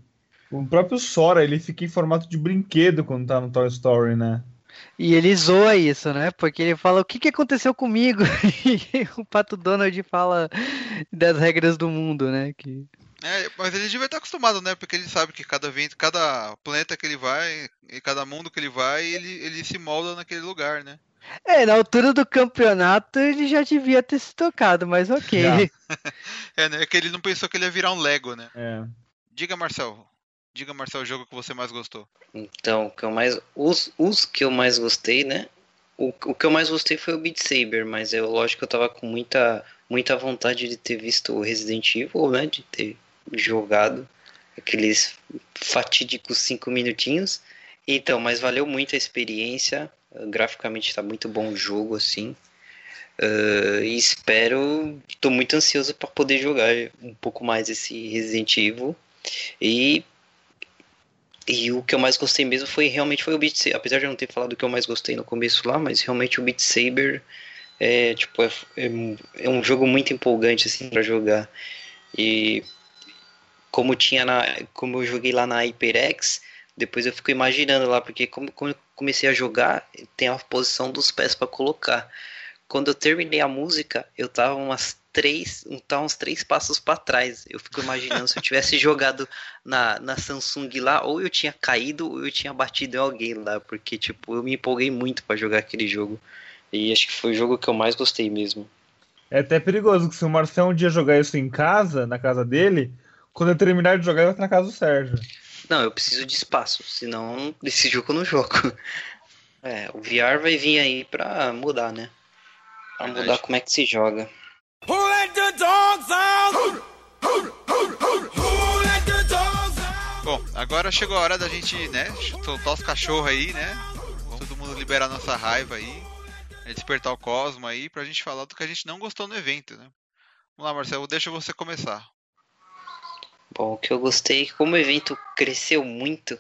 o próprio Sora ele fica em formato de brinquedo quando tá no Toy Story, né? E ele zoa isso, né? Porque ele fala o que, que aconteceu comigo e o Pato Donald fala das regras do mundo, né? Que é, mas ele devia estar acostumado, né? Porque ele sabe que cada vento, cada planeta que ele vai, e cada mundo que ele vai, ele, ele se molda naquele lugar, né? É, na altura do campeonato ele já devia ter se tocado, mas ok. é, né? É que ele não pensou que ele ia virar um Lego, né? É. Diga, Marcel. Diga, Marcel, o jogo que você mais gostou. Então, o que eu mais. Os, os que eu mais gostei, né? O, o que eu mais gostei foi o Beat Saber, mas eu lógico que eu tava com muita, muita vontade de ter visto o Resident Evil, né? De ter jogado aqueles fatídicos cinco minutinhos. Então, mas valeu muito a experiência. Graficamente está muito bom o jogo, assim. Uh, espero. Estou muito ansioso para poder jogar um pouco mais esse Resident Evil. E, e o que eu mais gostei mesmo foi realmente foi o Beat Saber. Apesar de eu não ter falado o que eu mais gostei no começo lá, mas realmente o Beat Saber é, tipo, é, é, é um jogo muito empolgante assim, para jogar. E como tinha na, como eu joguei lá na HyperX, depois eu fico imaginando lá, porque como, como eu comecei a jogar, tem a posição dos pés para colocar. Quando eu terminei a música, eu tava umas três, tava uns três passos para trás. Eu fico imaginando se eu tivesse jogado na, na Samsung lá, ou eu tinha caído, ou eu tinha batido em alguém lá, porque tipo, eu me empolguei muito para jogar aquele jogo. E acho que foi o jogo que eu mais gostei mesmo. É até perigoso que se o Marcelo um dia jogar isso em casa, na casa dele, quando eu terminar de jogar, eu vou na casa do Sérgio. Não, eu preciso de espaço, senão desse jogo eu não jogo. É, o VR vai vir aí pra mudar, né? Pra Verdade. mudar como é que se joga. Bom, agora chegou a hora da gente, né, soltar os cachorros aí, né? Vamos todo mundo liberar nossa raiva aí, despertar o Cosmo aí, pra gente falar do que a gente não gostou no evento, né? Vamos lá, Marcelo, deixa você começar. Bom, o que eu gostei, como o evento cresceu muito,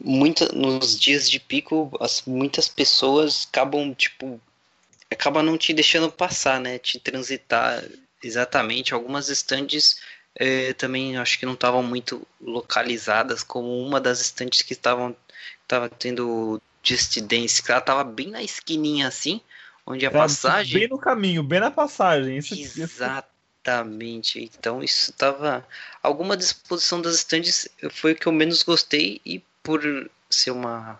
muito nos dias de pico, as, muitas pessoas acabam, tipo, acaba não te deixando passar, né? Te transitar exatamente. Algumas estandes é, também acho que não estavam muito localizadas, como uma das estandes que estavam estava tendo Just Dance, que ela estava bem na esquininha assim, onde a passagem. Bem no caminho, bem na passagem. Isso, Exato. Exatamente. Então isso estava. Alguma disposição das estandes foi o que eu menos gostei e por ser uma,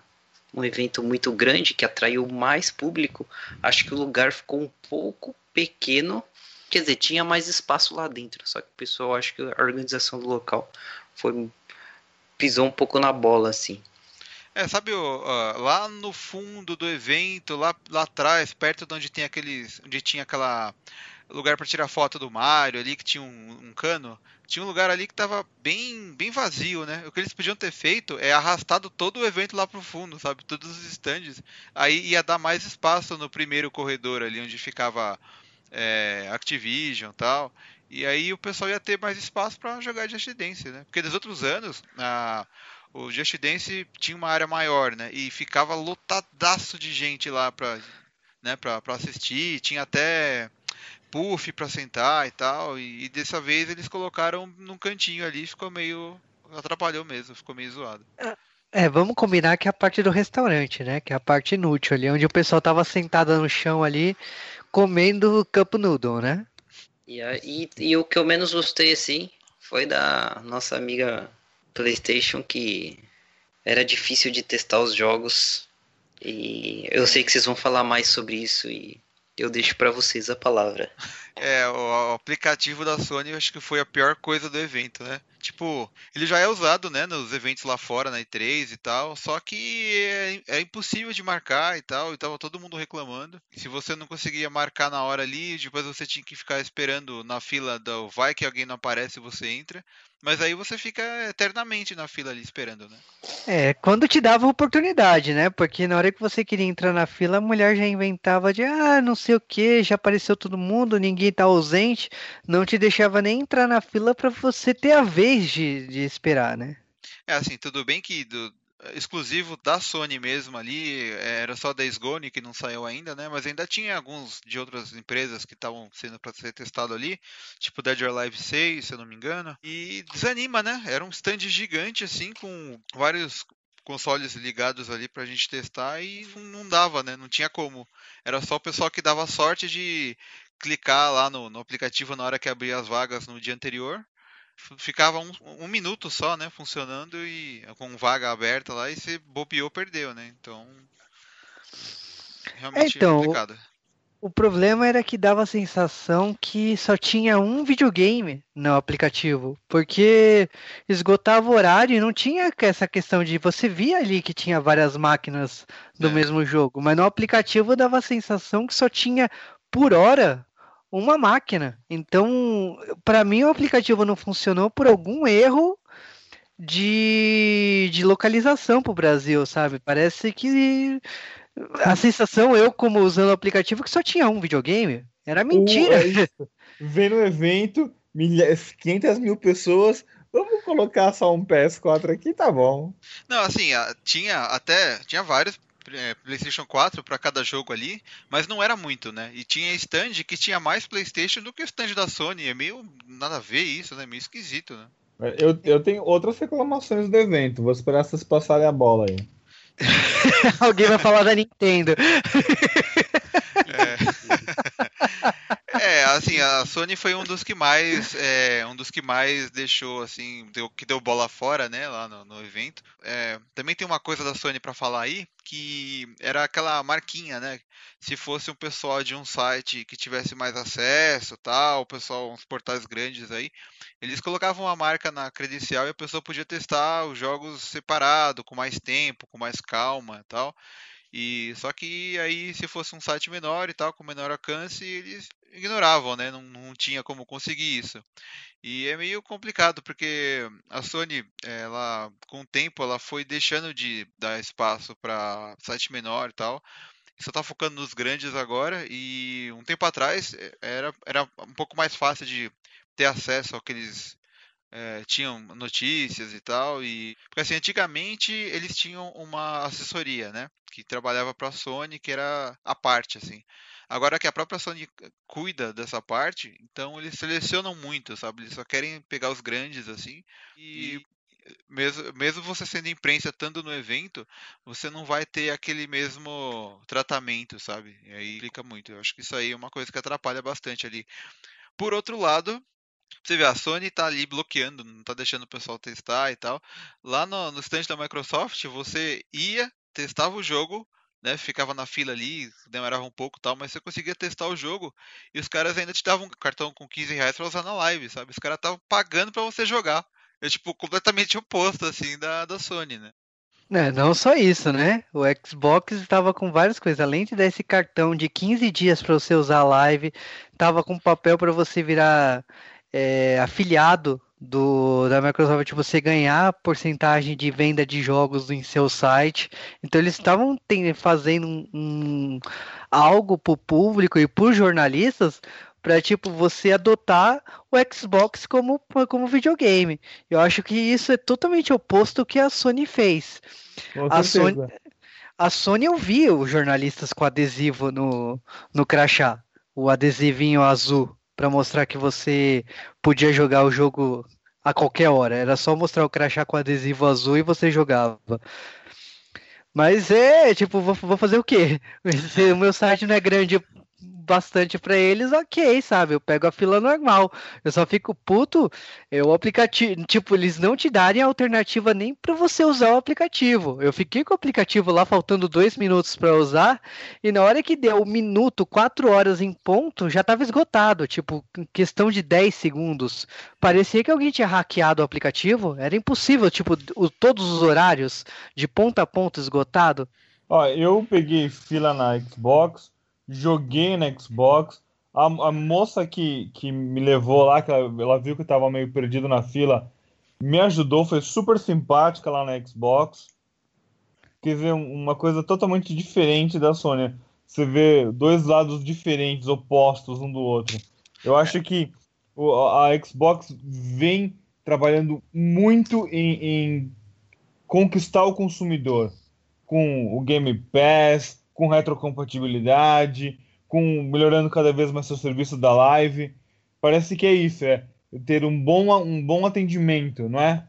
um evento muito grande que atraiu mais público, acho que o lugar ficou um pouco pequeno. Quer dizer, tinha mais espaço lá dentro, só que o pessoal acho que a organização do local foi pisou um pouco na bola assim. É, sabe, ó, lá no fundo do evento, lá, lá atrás, perto de onde tem aqueles. onde tinha aquela lugar para tirar foto do Mario ali, que tinha um, um, cano, tinha um lugar ali que tava bem, bem vazio, né? O que eles podiam ter feito é arrastado todo o evento lá pro fundo, sabe? Todos os stands. Aí ia dar mais espaço no primeiro corredor ali, onde ficava é, Activision tal. E aí o pessoal ia ter mais espaço para jogar Just Dance, né? Porque nos outros anos, a o Just Dance tinha uma área maior, né? E ficava lotadaço de gente lá pra, né, pra assistir. Tinha até puff pra sentar e tal. E, e dessa vez eles colocaram num cantinho ali, ficou meio. atrapalhou mesmo, ficou meio zoado. É, vamos combinar que é a parte do restaurante, né? Que é a parte inútil ali, onde o pessoal tava sentado no chão ali, comendo cup noodle, né? E, e, e o que eu menos gostei, assim, foi da nossa amiga PlayStation que era difícil de testar os jogos. E eu sei que vocês vão falar mais sobre isso e eu deixo para vocês a palavra. É, o aplicativo da Sony acho que foi a pior coisa do evento, né? Tipo, ele já é usado, né, nos eventos lá fora, na E3 e tal, só que é, é impossível de marcar e tal, e tava todo mundo reclamando. Se você não conseguia marcar na hora ali, depois você tinha que ficar esperando na fila do vai que alguém não aparece e você entra. Mas aí você fica eternamente na fila ali esperando, né? É, quando te dava oportunidade, né? Porque na hora que você queria entrar na fila, a mulher já inventava de ah, não sei o que, já apareceu todo mundo, ninguém tá ausente, não te deixava nem entrar na fila para você ter a vez de, de esperar, né? É assim, tudo bem que do, exclusivo da Sony mesmo ali, era só Days Gone que não saiu ainda, né? Mas ainda tinha alguns de outras empresas que estavam sendo para ser testado ali, tipo Dead or Alive 6, se eu não me engano. E desanima, né? Era um stand gigante assim com vários consoles ligados ali pra gente testar e não dava, né? Não tinha como. Era só o pessoal que dava sorte de clicar lá no, no aplicativo na hora que abria as vagas no dia anterior ficava um, um, minuto só, né, funcionando e com vaga aberta lá e se bobeou, perdeu, né? Então, realmente então, complicado. O, o problema era que dava a sensação que só tinha um videogame no aplicativo, porque esgotava o horário e não tinha essa questão de você via ali que tinha várias máquinas do é. mesmo jogo, mas no aplicativo dava a sensação que só tinha por hora uma máquina. Então, para mim, o aplicativo não funcionou por algum erro de, de localização para o Brasil, sabe? Parece que a sensação, eu como usando o aplicativo, que só tinha um videogame. Era mentira. Uh, é Vendo o evento, 500 mil pessoas, vamos colocar só um PS4 aqui, tá bom. Não, assim, tinha até, tinha vários PlayStation 4 para cada jogo ali, mas não era muito, né? E tinha stand que tinha mais PlayStation do que o stand da Sony. É meio nada a ver isso, né? Meio esquisito, né? É, eu, eu tenho outras reclamações do evento. Vou esperar vocês passarem a bola aí. Alguém vai falar da Nintendo. É, assim, a Sony foi um dos que mais, é, um dos que mais deixou, assim, deu, que deu bola fora, né, lá no, no evento. É, também tem uma coisa da Sony para falar aí, que era aquela marquinha, né? Se fosse um pessoal de um site que tivesse mais acesso, tal, o pessoal, uns portais grandes aí, eles colocavam uma marca na credencial e a pessoa podia testar os jogos separado, com mais tempo, com mais calma, tal. E só que aí se fosse um site menor e tal, com menor alcance, eles ignoravam, né? Não, não tinha como conseguir isso. E é meio complicado porque a Sony, ela com o tempo, ela foi deixando de dar espaço para site menor e tal. Só está focando nos grandes agora e um tempo atrás eh, era, era um pouco mais fácil de ter acesso àqueles é, tinham notícias e tal. E porque assim, antigamente eles tinham uma assessoria, né, que trabalhava para a Sony, que era a parte assim. Agora que a própria Sony cuida dessa parte, então eles selecionam muito, sabe? Eles só querem pegar os grandes assim e mesmo, mesmo você sendo imprensa estando no evento, você não vai ter aquele mesmo tratamento, sabe? E aí fica muito. Eu acho que isso aí é uma coisa que atrapalha bastante ali. Por outro lado, você vê, a Sony tá ali bloqueando, não tá deixando o pessoal testar e tal. Lá no, no stand da Microsoft, você ia, testava o jogo, né? Ficava na fila ali, demorava um pouco tal, mas você conseguia testar o jogo e os caras ainda te davam um cartão com 15 reais pra usar na live, sabe? Os caras estavam pagando para você jogar. É tipo completamente oposto assim da, da Sony, né? É, não só isso, né? O Xbox estava com várias coisas. Além de dar esse cartão de 15 dias para você usar a live, estava com papel para você virar é, afiliado do, da Microsoft, você ganhar porcentagem de venda de jogos em seu site. Então eles estavam fazendo um, um, algo para o público e para os jornalistas para tipo você adotar o Xbox como, como videogame. Eu acho que isso é totalmente oposto ao que a Sony fez. a Sony, a Sony eu vi os jornalistas com adesivo no, no crachá, o adesivinho azul para mostrar que você podia jogar o jogo a qualquer hora. Era só mostrar o crachá com adesivo azul e você jogava. Mas é, tipo, vou, vou fazer o quê? O meu site não é grande bastante para eles, ok, sabe? Eu pego a fila normal. Eu só fico puto, é o aplicativo, tipo, eles não te darem alternativa nem para você usar o aplicativo. Eu fiquei com o aplicativo lá faltando dois minutos para usar e na hora que deu um minuto, quatro horas em ponto, já tava esgotado, tipo, questão de 10 segundos. Parecia que alguém tinha hackeado o aplicativo. Era impossível, tipo, o, todos os horários de ponta a ponta esgotado. Ó, eu peguei fila na Xbox, joguei no Xbox. A, a moça que, que me levou lá, que ela, ela viu que eu tava meio perdido na fila, me ajudou, foi super simpática lá na Xbox. Quer dizer, uma coisa totalmente diferente da Sony. Você vê dois lados diferentes, opostos um do outro. Eu acho que a Xbox vem trabalhando muito em, em conquistar o consumidor com o Game Pass, com retrocompatibilidade, com melhorando cada vez mais seu serviço da live. Parece que é isso, é ter um bom, um bom atendimento, não é?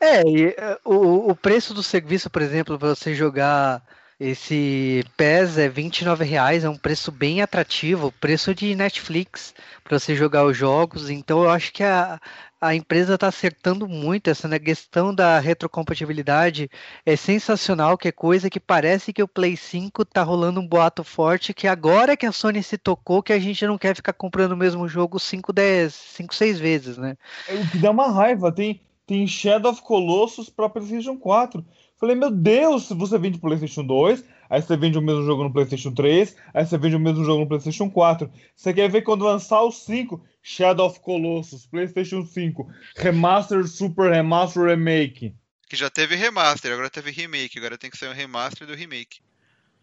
É, e, é, o, o preço do serviço, por exemplo, para você jogar esse PES é 29 reais, é um preço bem atrativo, preço de Netflix para você jogar os jogos. Então eu acho que a, a empresa está acertando muito essa né, questão da retrocompatibilidade é sensacional, que é coisa que parece que o Play 5 está rolando um boato forte que agora que a Sony se tocou que a gente não quer ficar comprando o mesmo jogo 5, 10, 5, 6 vezes, né? É, o que dá uma raiva, tem, tem Shadow of Colossus para PlayStation 4. Falei, meu Deus, você vende PlayStation 2, aí você vende o mesmo jogo no PlayStation 3, aí você vende o mesmo jogo no PlayStation 4. Você quer ver quando lançar o 5? Shadow of Colossus, PlayStation 5, Remaster, Super Remaster, Remake. Que já teve remaster, agora teve remake, agora tem que ser um remaster do remake.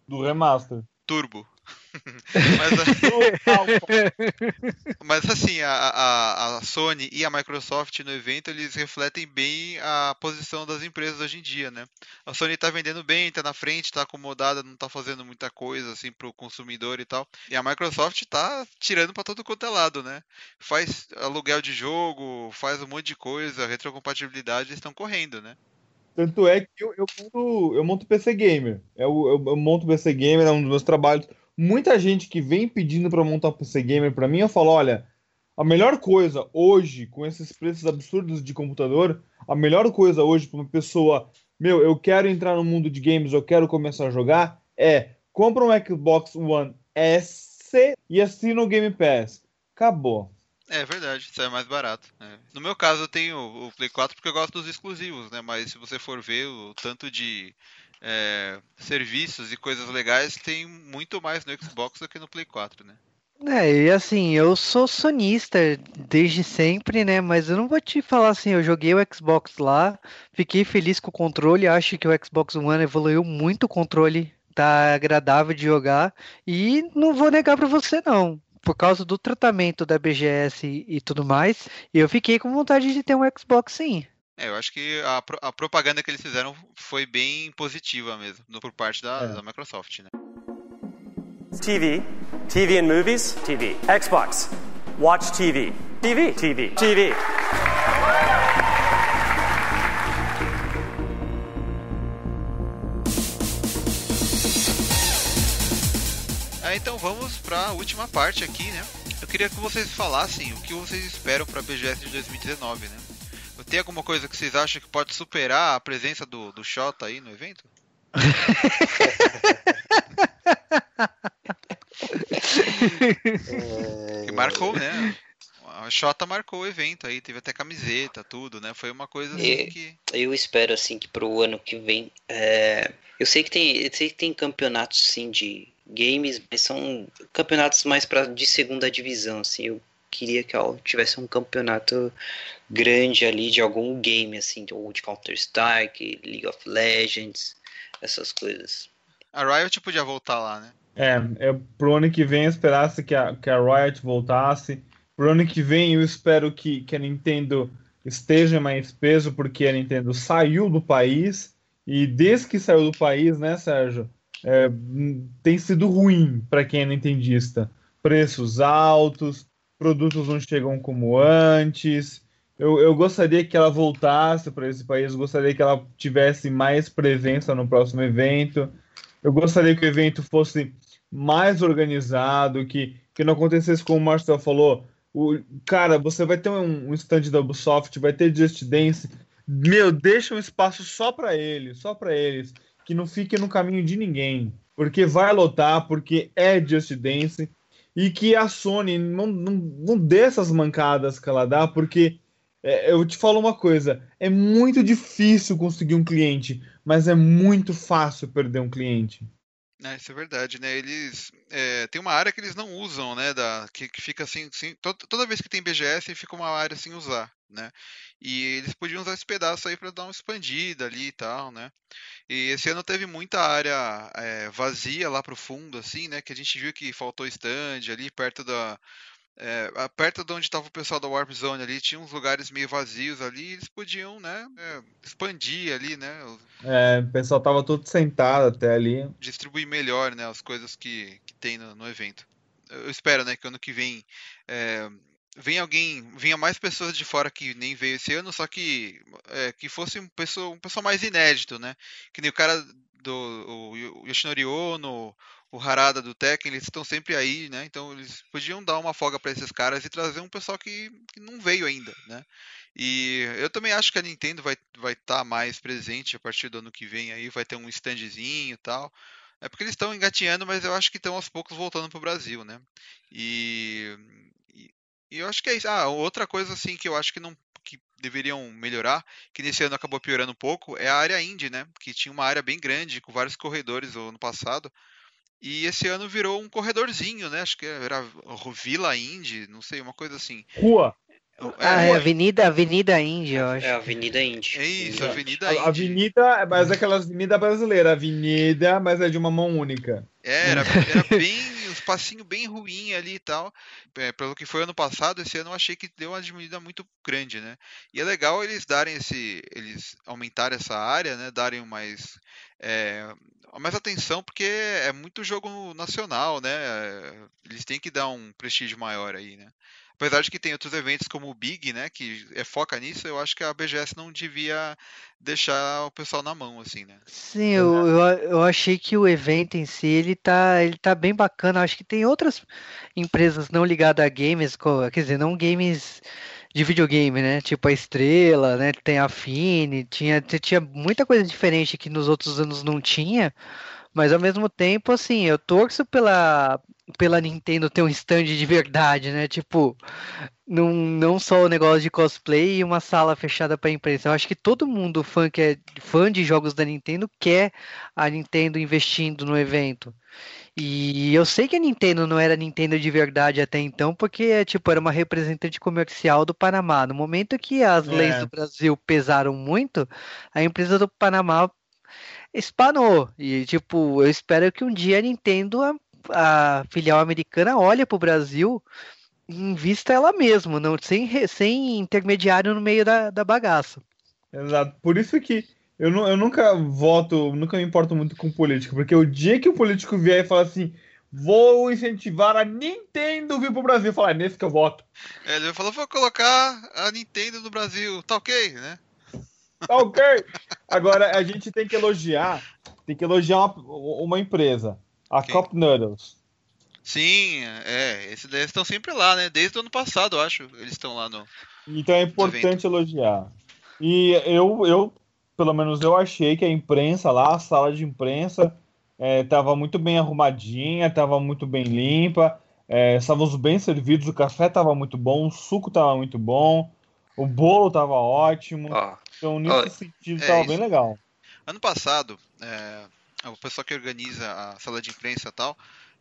Do remaster. Turbo. mas, mas, assim, a, a, a, Sony e a Microsoft no evento eles refletem bem a posição das empresas hoje em dia, né? A Sony está vendendo bem, está na frente, está acomodada, não está fazendo muita coisa assim para o consumidor e tal. E a Microsoft está tirando para todo quanto é lado, né? Faz aluguel de jogo, faz um monte de coisa, retrocompatibilidade estão correndo, né? Tanto é que eu, eu, monto, eu monto PC Gamer. Eu, eu, eu monto PC Gamer, é um dos meus trabalhos muita gente que vem pedindo para montar um PC gamer para mim, eu falo, olha, a melhor coisa hoje, com esses preços absurdos de computador, a melhor coisa hoje para uma pessoa, meu, eu quero entrar no mundo de games, eu quero começar a jogar, é compra um Xbox One S e assina o Game Pass. Acabou. É verdade, isso é mais barato. É. No meu caso, eu tenho o Play 4 porque eu gosto dos exclusivos, né? Mas se você for ver o tanto de é, serviços e coisas legais tem muito mais no Xbox do que no Play 4, né? É, e assim, eu sou sonista desde sempre, né? Mas eu não vou te falar assim, eu joguei o Xbox lá, fiquei feliz com o controle, acho que o Xbox One evoluiu muito o controle, tá agradável de jogar, e não vou negar para você não. Por causa do tratamento da BGS e, tudo mais, eu fiquei com vontade de ter um Xbox sim. É, eu acho que a, a, propaganda que eles fizeram foi bem positiva mesmo, por parte da, é. da Microsoft, né? TV, TV and movies, TV. Xbox, watch TV, TV, TV, TV. É, então vamos para a última parte aqui, né? Eu queria que vocês falassem o que vocês esperam para a BGS de 2019, né? Tem alguma coisa que vocês acham que pode superar a presença do, do Xota aí no evento? que marcou, né? Xota marcou o evento aí, teve até camiseta, tudo, né? Foi uma coisa assim que. Eu espero assim que pro ano que vem. é, Eu sei que tem, eu sei que tem campeonatos sim de games, mas são campeonatos mais para de segunda divisão, assim. Eu queria que ó, tivesse um campeonato grande ali de algum game, assim, ou de Counter Strike, League of Legends, essas coisas. A Riot podia voltar lá, né? É, é pro ano que vem eu esperasse que a, que a Riot voltasse. Pro ano que vem eu espero que, que a Nintendo esteja mais peso, porque a Nintendo saiu do país. E desde que saiu do país, né, Sérgio? é, hum, tem sido ruim para quem é nintendista. Preços altos, produtos não chegam como antes. Eu, eu gostaria que ela voltasse para esse país, gostaria que ela tivesse mais presença no próximo evento. Eu gostaria que o evento fosse mais organizado, que, que não acontecesse como o Marcel falou. O, cara, você vai ter um, um stand da Ubisoft, vai ter Just Dance. Meu, deixa um espaço só para eles, só para eles, que não fique no caminho de ninguém, porque vai lotar, porque é Just Dance e que a Sony não, não, não dê essas mancadas que ela dá, porque é, eu te falo uma coisa: é muito difícil conseguir um cliente, mas é muito fácil perder um cliente. É, isso é verdade, né? Eles é, tem uma área que eles não usam, né? Da, que, que fica assim, assim to- toda vez que tem BGS fica uma área sem usar, né? E eles podiam usar esse pedaço aí para dar uma expandida ali e tal, né? E esse ano teve muita área é, vazia lá pro fundo, assim, né? Que a gente viu que faltou stand ali perto da é, perto de onde estava o pessoal da Warp Zone ali, tinha uns lugares meio vazios ali, e eles podiam, né, é, expandir ali, né, É, o pessoal tava todo sentado até ali. distribuir melhor, né, as coisas que, que tem no, no evento. Eu espero, né, que ano que vem é, venha alguém, venha mais pessoas de fora que nem veio esse ano, só que é, que fosse um pessoa, um pessoal mais inédito, né, que nem o cara do o Yoshinori Ono, o Harada do Tekken, eles estão sempre aí, né, então eles podiam dar uma folga para esses caras e trazer um pessoal que, que não veio ainda, né. E eu também acho que a Nintendo vai vai estar mais presente a partir do ano que vem aí, vai ter um standzinho e tal. É porque eles estão engatinhando, mas eu acho que estão aos poucos voltando pro Brasil, né? E, e, eu acho que é isso. Ah, outra coisa assim que eu acho que não que deveriam melhorar, que nesse ano acabou piorando um pouco, é a área indie, né? Que tinha uma área bem grande, com vários corredores no ano passado. E esse ano virou um corredorzinho, né? Acho que era Vila Indie, não sei, uma coisa assim. Rua. Ah, é Avenida, Avenida Índia, eu acho. É Avenida Indy. É isso. Avenida A- Indie. Avenida, mas é aquela avenida brasileira, avenida, mas é de uma mão única. É, Era, era bem, um espacinho bem ruim ali e tal. É, pelo que foi ano passado, esse ano eu achei que deu uma diminuída muito grande, né? E é legal eles darem esse, eles aumentarem essa área, né? Darem mais, é, mais atenção, porque é muito jogo nacional, né? Eles têm que dar um prestígio maior aí, né? Apesar de que tem outros eventos como o Big, né? Que é foca nisso, eu acho que a BGS não devia deixar o pessoal na mão, assim, né? Sim, eu, eu, achei que o evento em si, ele tá, ele tá bem bacana. Acho que tem outras empresas não ligadas a games, quer dizer, não games de videogame, né? Tipo a Estrela, né? Tem a Fini, tinha, tinha muita coisa diferente que nos outros anos não tinha. Mas ao mesmo tempo, assim, eu torço pela, pela Nintendo ter um stand de verdade, né? Tipo, não, não só o negócio de cosplay e uma sala fechada para imprensa. Eu acho que todo mundo fã que é fã de jogos da Nintendo quer a Nintendo investindo no evento. E eu sei que a Nintendo não era Nintendo de verdade até então, porque tipo era uma representante comercial do Panamá. No momento que as leis É. do Brasil pesaram muito, a empresa do Panamá espanou. E, tipo, eu espero que um dia a Nintendo, a, a filial americana, olhe pro Brasil e invista ela mesma, não, sem, sem intermediário no meio da, da bagaça. Exato. Por isso que eu, nu- eu nunca voto, nunca me importo muito com político, porque o dia que o político vier e falar assim, vou incentivar a Nintendo vir pro Brasil, eu falo, é nesse que eu voto. É, Ele falou, vou colocar a Nintendo no Brasil, tá ok, né? Tá ok. Agora, a gente tem que elogiar, tem que elogiar uma, uma empresa, a Quem? Cup Noodles. Sim, é, esses daí estão sempre lá, né? Desde o ano passado, eu acho, eles estão lá no... Então é importante elogiar. E eu, eu, pelo menos eu achei que a imprensa lá, a sala de imprensa, estava muito bem arrumadinha, estava muito bem limpa. é, estávamos bem servidos, o café estava muito bom, o suco estava muito bom, o bolo estava ótimo. então, nesse ó, sentido, é estava isso. bem legal. Ano passado, é, o pessoal que organiza a sala de imprensa e tal,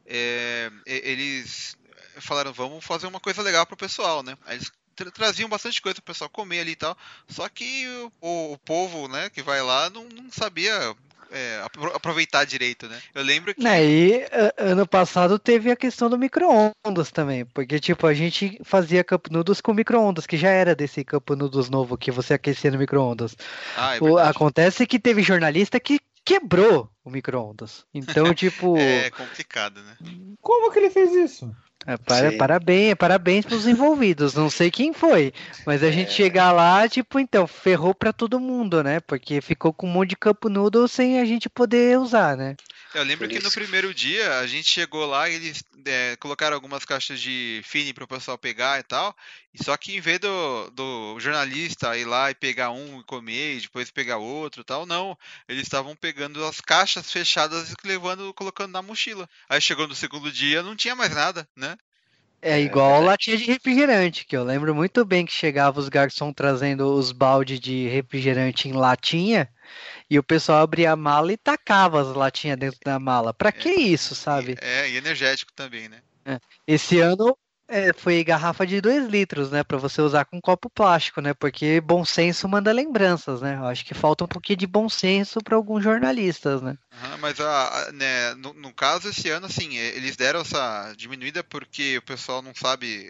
é, eles falaram, vamos fazer uma coisa legal pro pessoal, né? Aí eles tra- traziam bastante coisa pro pessoal comer ali e tal, só que o, o povo, né, que vai lá não, não sabia é, apro- aproveitar direito, né? Eu lembro que... Né, e a- ano passado teve a questão do micro-ondas também, porque tipo, a gente fazia Cup Noodles com micro-ondas, que já era desse Cup Noodles novo que você aquecia no micro-ondas. Ah, é O- acontece que teve jornalista que quebrou o micro-ondas. Então, tipo, É complicado, né? Como que ele fez isso? É, para, parabéns, parabéns pros envolvidos. Não sei quem foi, mas a gente chegar lá, tipo, então, ferrou pra todo mundo, né? Porque ficou com um monte de Cup Noodles sem a gente poder usar, né? Eu lembro que no primeiro dia a gente chegou lá e eles é, colocaram algumas caixas de fine para o pessoal pegar e tal. E só que em vez do, do jornalista ir lá e pegar um e comer e depois pegar outro e tal, não. Eles estavam pegando as caixas fechadas e levando, colocando na mochila. Aí chegou no segundo dia, não tinha mais nada, né? É igual latinha de refrigerante, que eu lembro muito bem que chegava os garçons trazendo os baldes de refrigerante em latinha e o pessoal abria a mala e tacava as latinhas dentro da mala. Pra que isso, sabe? É, e energético também, né? É. Esse ano é, foi garrafa de 2 litros, né? Pra você usar com copo plástico, né? Porque bom senso manda lembranças, né? Eu acho que falta um pouquinho de bom senso para alguns jornalistas, né? Aham, mas a, a- né, no, no caso, esse ano, assim, e- eles deram essa diminuída porque o pessoal não sabe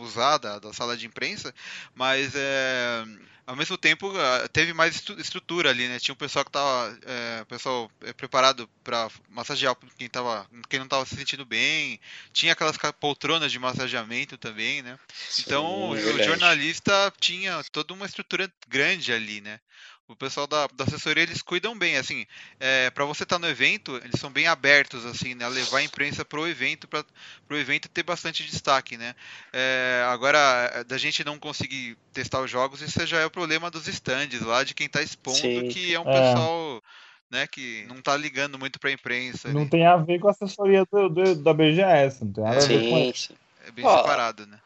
usar da, da sala de imprensa, mas é, ao mesmo tempo ah, teve mais estru- estrutura ali, né? Tinha um pessoal que tava, é, pessoal é, preparado para massagear quem, tava, quem não tava se sentindo bem, tinha aquelas poltronas de massageamento também, né? Então, o verdade. jornalista tinha toda uma estrutura grande ali, né? O pessoal da, da assessoria, eles cuidam bem, assim, é, para você estar no evento, eles são bem abertos, assim, né, a levar a imprensa pro evento, para o evento ter bastante destaque, né. É, agora, da gente não conseguir testar os jogos, isso já é o problema dos stands lá, de quem tá expondo, Sim. que é um É. pessoal, né, que não tá ligando muito pra imprensa, Não tem a ver com a assessoria do, do- da BGS, não tem nada a ver com Sim, isso. sim. é bem Ó, separado, né.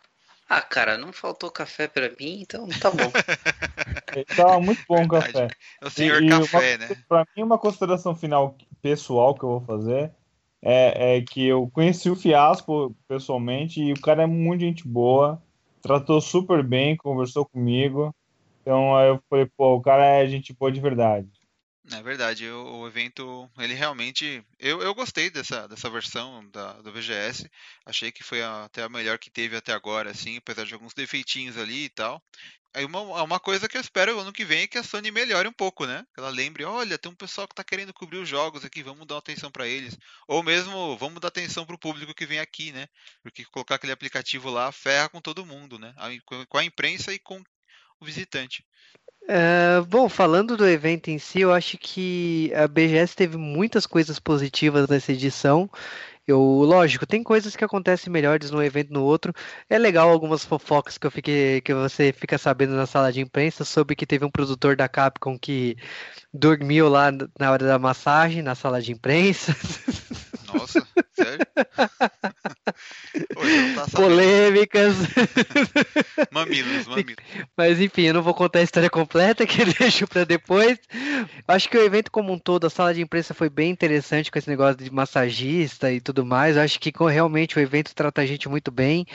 Ah, cara, não faltou café pra mim, então tá bom. Tava muito bom o café. É o senhor E- e café, uma, né. Pra mim, uma consideração final pessoal que eu vou fazer é, é que eu conheci o Fiasco pessoalmente e o cara é muito gente boa, tratou super bem, conversou comigo. Então aí eu falei, pô, o cara é gente boa de verdade. É verdade, o, o evento, ele realmente. Eu, eu gostei dessa, dessa versão da, do VGS. Achei que foi a- até a melhor que teve até agora, assim, apesar de alguns defeitinhos ali e tal. Aí uma, uma coisa que eu espero ano que vem é que a Sony melhore um pouco, né? Que ela lembre, olha, tem um pessoal que tá querendo cobrir os jogos aqui, vamos dar atenção pra eles. Ou mesmo, vamos dar atenção pro público que vem aqui, né? Porque colocar aquele aplicativo lá ferra com todo mundo, né? Com a imprensa e com o visitante. É, bom, falando do evento em si, eu acho que a BGS teve muitas coisas positivas nessa edição. Eu, lógico, tem coisas que acontecem melhores num evento no outro. É legal algumas fofocas que eu fiquei, que você fica sabendo na sala de imprensa sobre que teve um produtor da Capcom que dormiu lá na hora da massagem na sala de imprensa. Nossa, sério? Tá. Polêmicas. Mamilos, mamilos. Mas enfim, eu não vou contar a história completa, que eu deixo pra depois. Acho que o evento como um todo, a sala de imprensa foi bem interessante com esse negócio de massagista e tudo mais. Acho que realmente o evento trata a gente muito bem.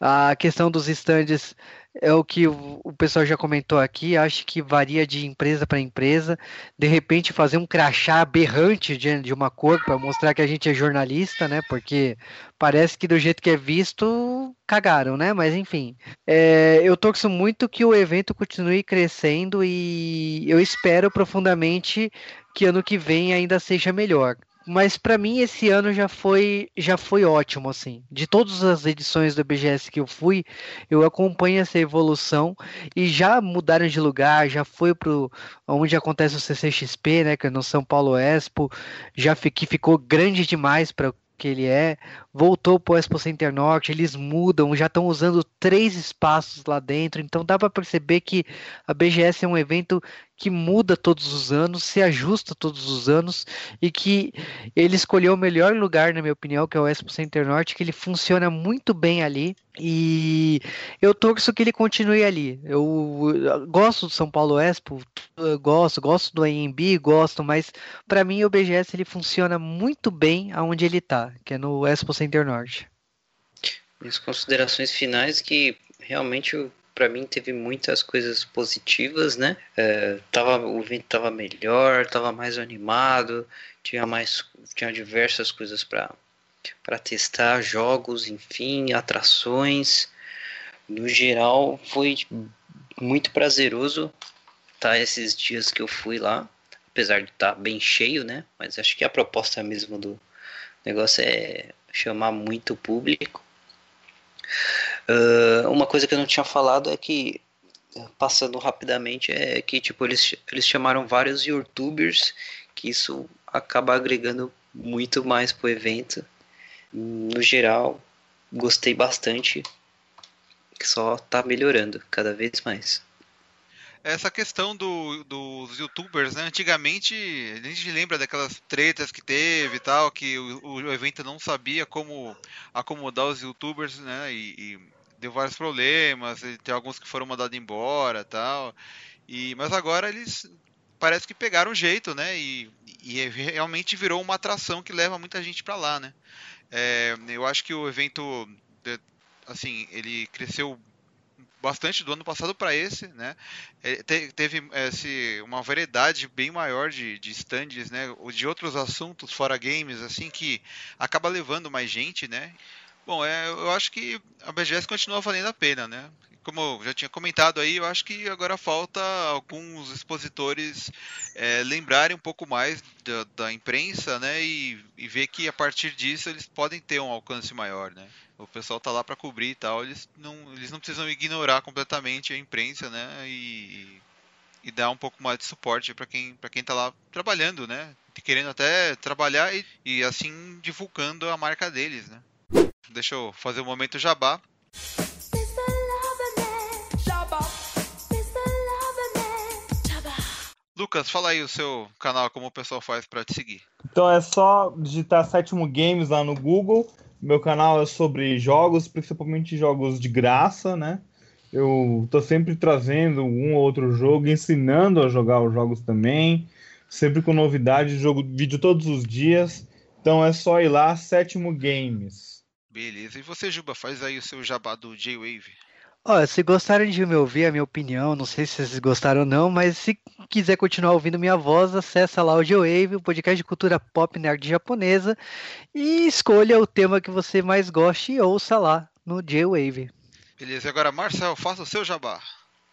A questão dos stands é o que o pessoal já comentou aqui. Acho que varia de empresa para empresa. De repente, fazer um crachá aberrante de, de uma cor para mostrar que a gente é jornalista, né? Porque parece que do jeito que é visto, cagaram, né? Mas enfim. É, eu torço muito que o evento continue crescendo e eu espero profundamente que ano que vem ainda seja melhor. Mas para mim esse ano já foi já foi ótimo assim. De todas as edições do BGS que eu fui, eu acompanho essa evolução e já mudaram de lugar, já foi pro onde acontece o CCXP, né, que é no São Paulo Expo, já que ficou grande demais para que ele é, voltou pro Expo Center Norte, eles mudam, já estão usando três espaços lá dentro, então dá para perceber que a BGS é um evento que muda todos os anos, se ajusta todos os anos e que ele escolheu o melhor lugar, na minha opinião, que é o Expo Center Norte, que ele funciona muito bem ali e eu torço que ele continue ali. Eu, gosto do São Paulo Expo, gosto, gosto do AMB, gosto, mas para mim o BGS ele funciona muito bem aonde ele está, que é no Expo Center Norte. Minhas considerações finais que realmente para mim teve muitas coisas positivas, né? É, tava, o evento tava melhor, tava mais animado, tinha mais, tinha diversas coisas para para testar, jogos, enfim, atrações. No geral, foi muito prazeroso tá esses dias que eu fui lá, apesar de estar tá bem cheio, né? Mas acho que a proposta mesmo do negócio é chamar muito público. Uh, uma coisa que eu não tinha falado é que, passando rapidamente, é que tipo, eles, eles chamaram vários youtubers, que isso acaba agregando muito mais pro evento. No geral, gostei bastante, só tá melhorando cada vez mais essa questão do, dos youtubers, né? Antigamente, a gente lembra daquelas tretas que teve e tal, que o, o evento não sabia como acomodar os youtubers, né? E, e deu vários problemas, tem alguns que foram mandados embora tal. E, mas agora eles parece que pegaram jeito, né? E, e realmente virou uma atração que leva muita gente para lá, né? É, eu acho que o evento, assim, ele cresceu bastante do ano passado para esse, né? É, te, teve esse, uma variedade bem maior de, de stands, né? De outros assuntos fora games, assim, que acaba levando mais gente, né? Bom, é, eu acho que a BGS continua valendo a pena, né? Como eu já tinha comentado aí, eu acho que agora falta alguns expositores é, lembrarem um pouco mais da, da imprensa, né? E, e, ver que a partir disso eles podem ter um alcance maior, né? O pessoal tá lá para cobrir e tal, eles não, eles não precisam ignorar completamente a imprensa, né? E, e dar um pouco mais de suporte para quem para quem tá lá trabalhando, né? Querendo até trabalhar e, e assim divulgando a marca deles, né? Deixa eu fazer o um momento jabá. Lucas, fala aí o seu canal, como o pessoal faz para te seguir. Então é só digitar Sétimo Games lá no Google. Meu canal é sobre jogos, principalmente jogos de graça, né? Eu tô sempre trazendo um ou outro jogo, ensinando a jogar os jogos também, sempre com novidade, jogo vídeo todos os dias. Então é só ir lá, Sétimo Games. Beleza. E você, Juba, faz aí o seu jabá do J-Wave. Olha, se gostaram de me ouvir, a minha opinião, não sei se vocês gostaram ou não, mas se quiser continuar ouvindo minha voz, acessa lá o J-Wave, o podcast de cultura pop nerd japonesa, e escolha o tema que você mais goste e ouça lá no J-Wave. Beleza, e agora, Marcel, faça o seu jabá.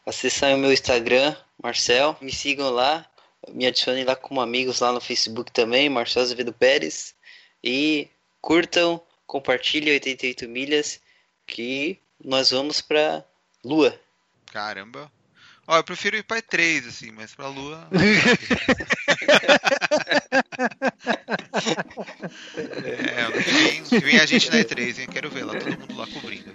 Acessem o meu Instagram, Marcel, me sigam lá, me adicionem lá como amigos lá no Facebook também, Marcel Azevedo Pérez, e curtam compartilhe 88 milhas que nós vamos pra Lua. Caramba. Ó, eu prefiro ir pra E3, assim, mas pra Lua. é, ano que vem, vem a gente na E3, hein? Quero ver lá, todo mundo lá cobrindo.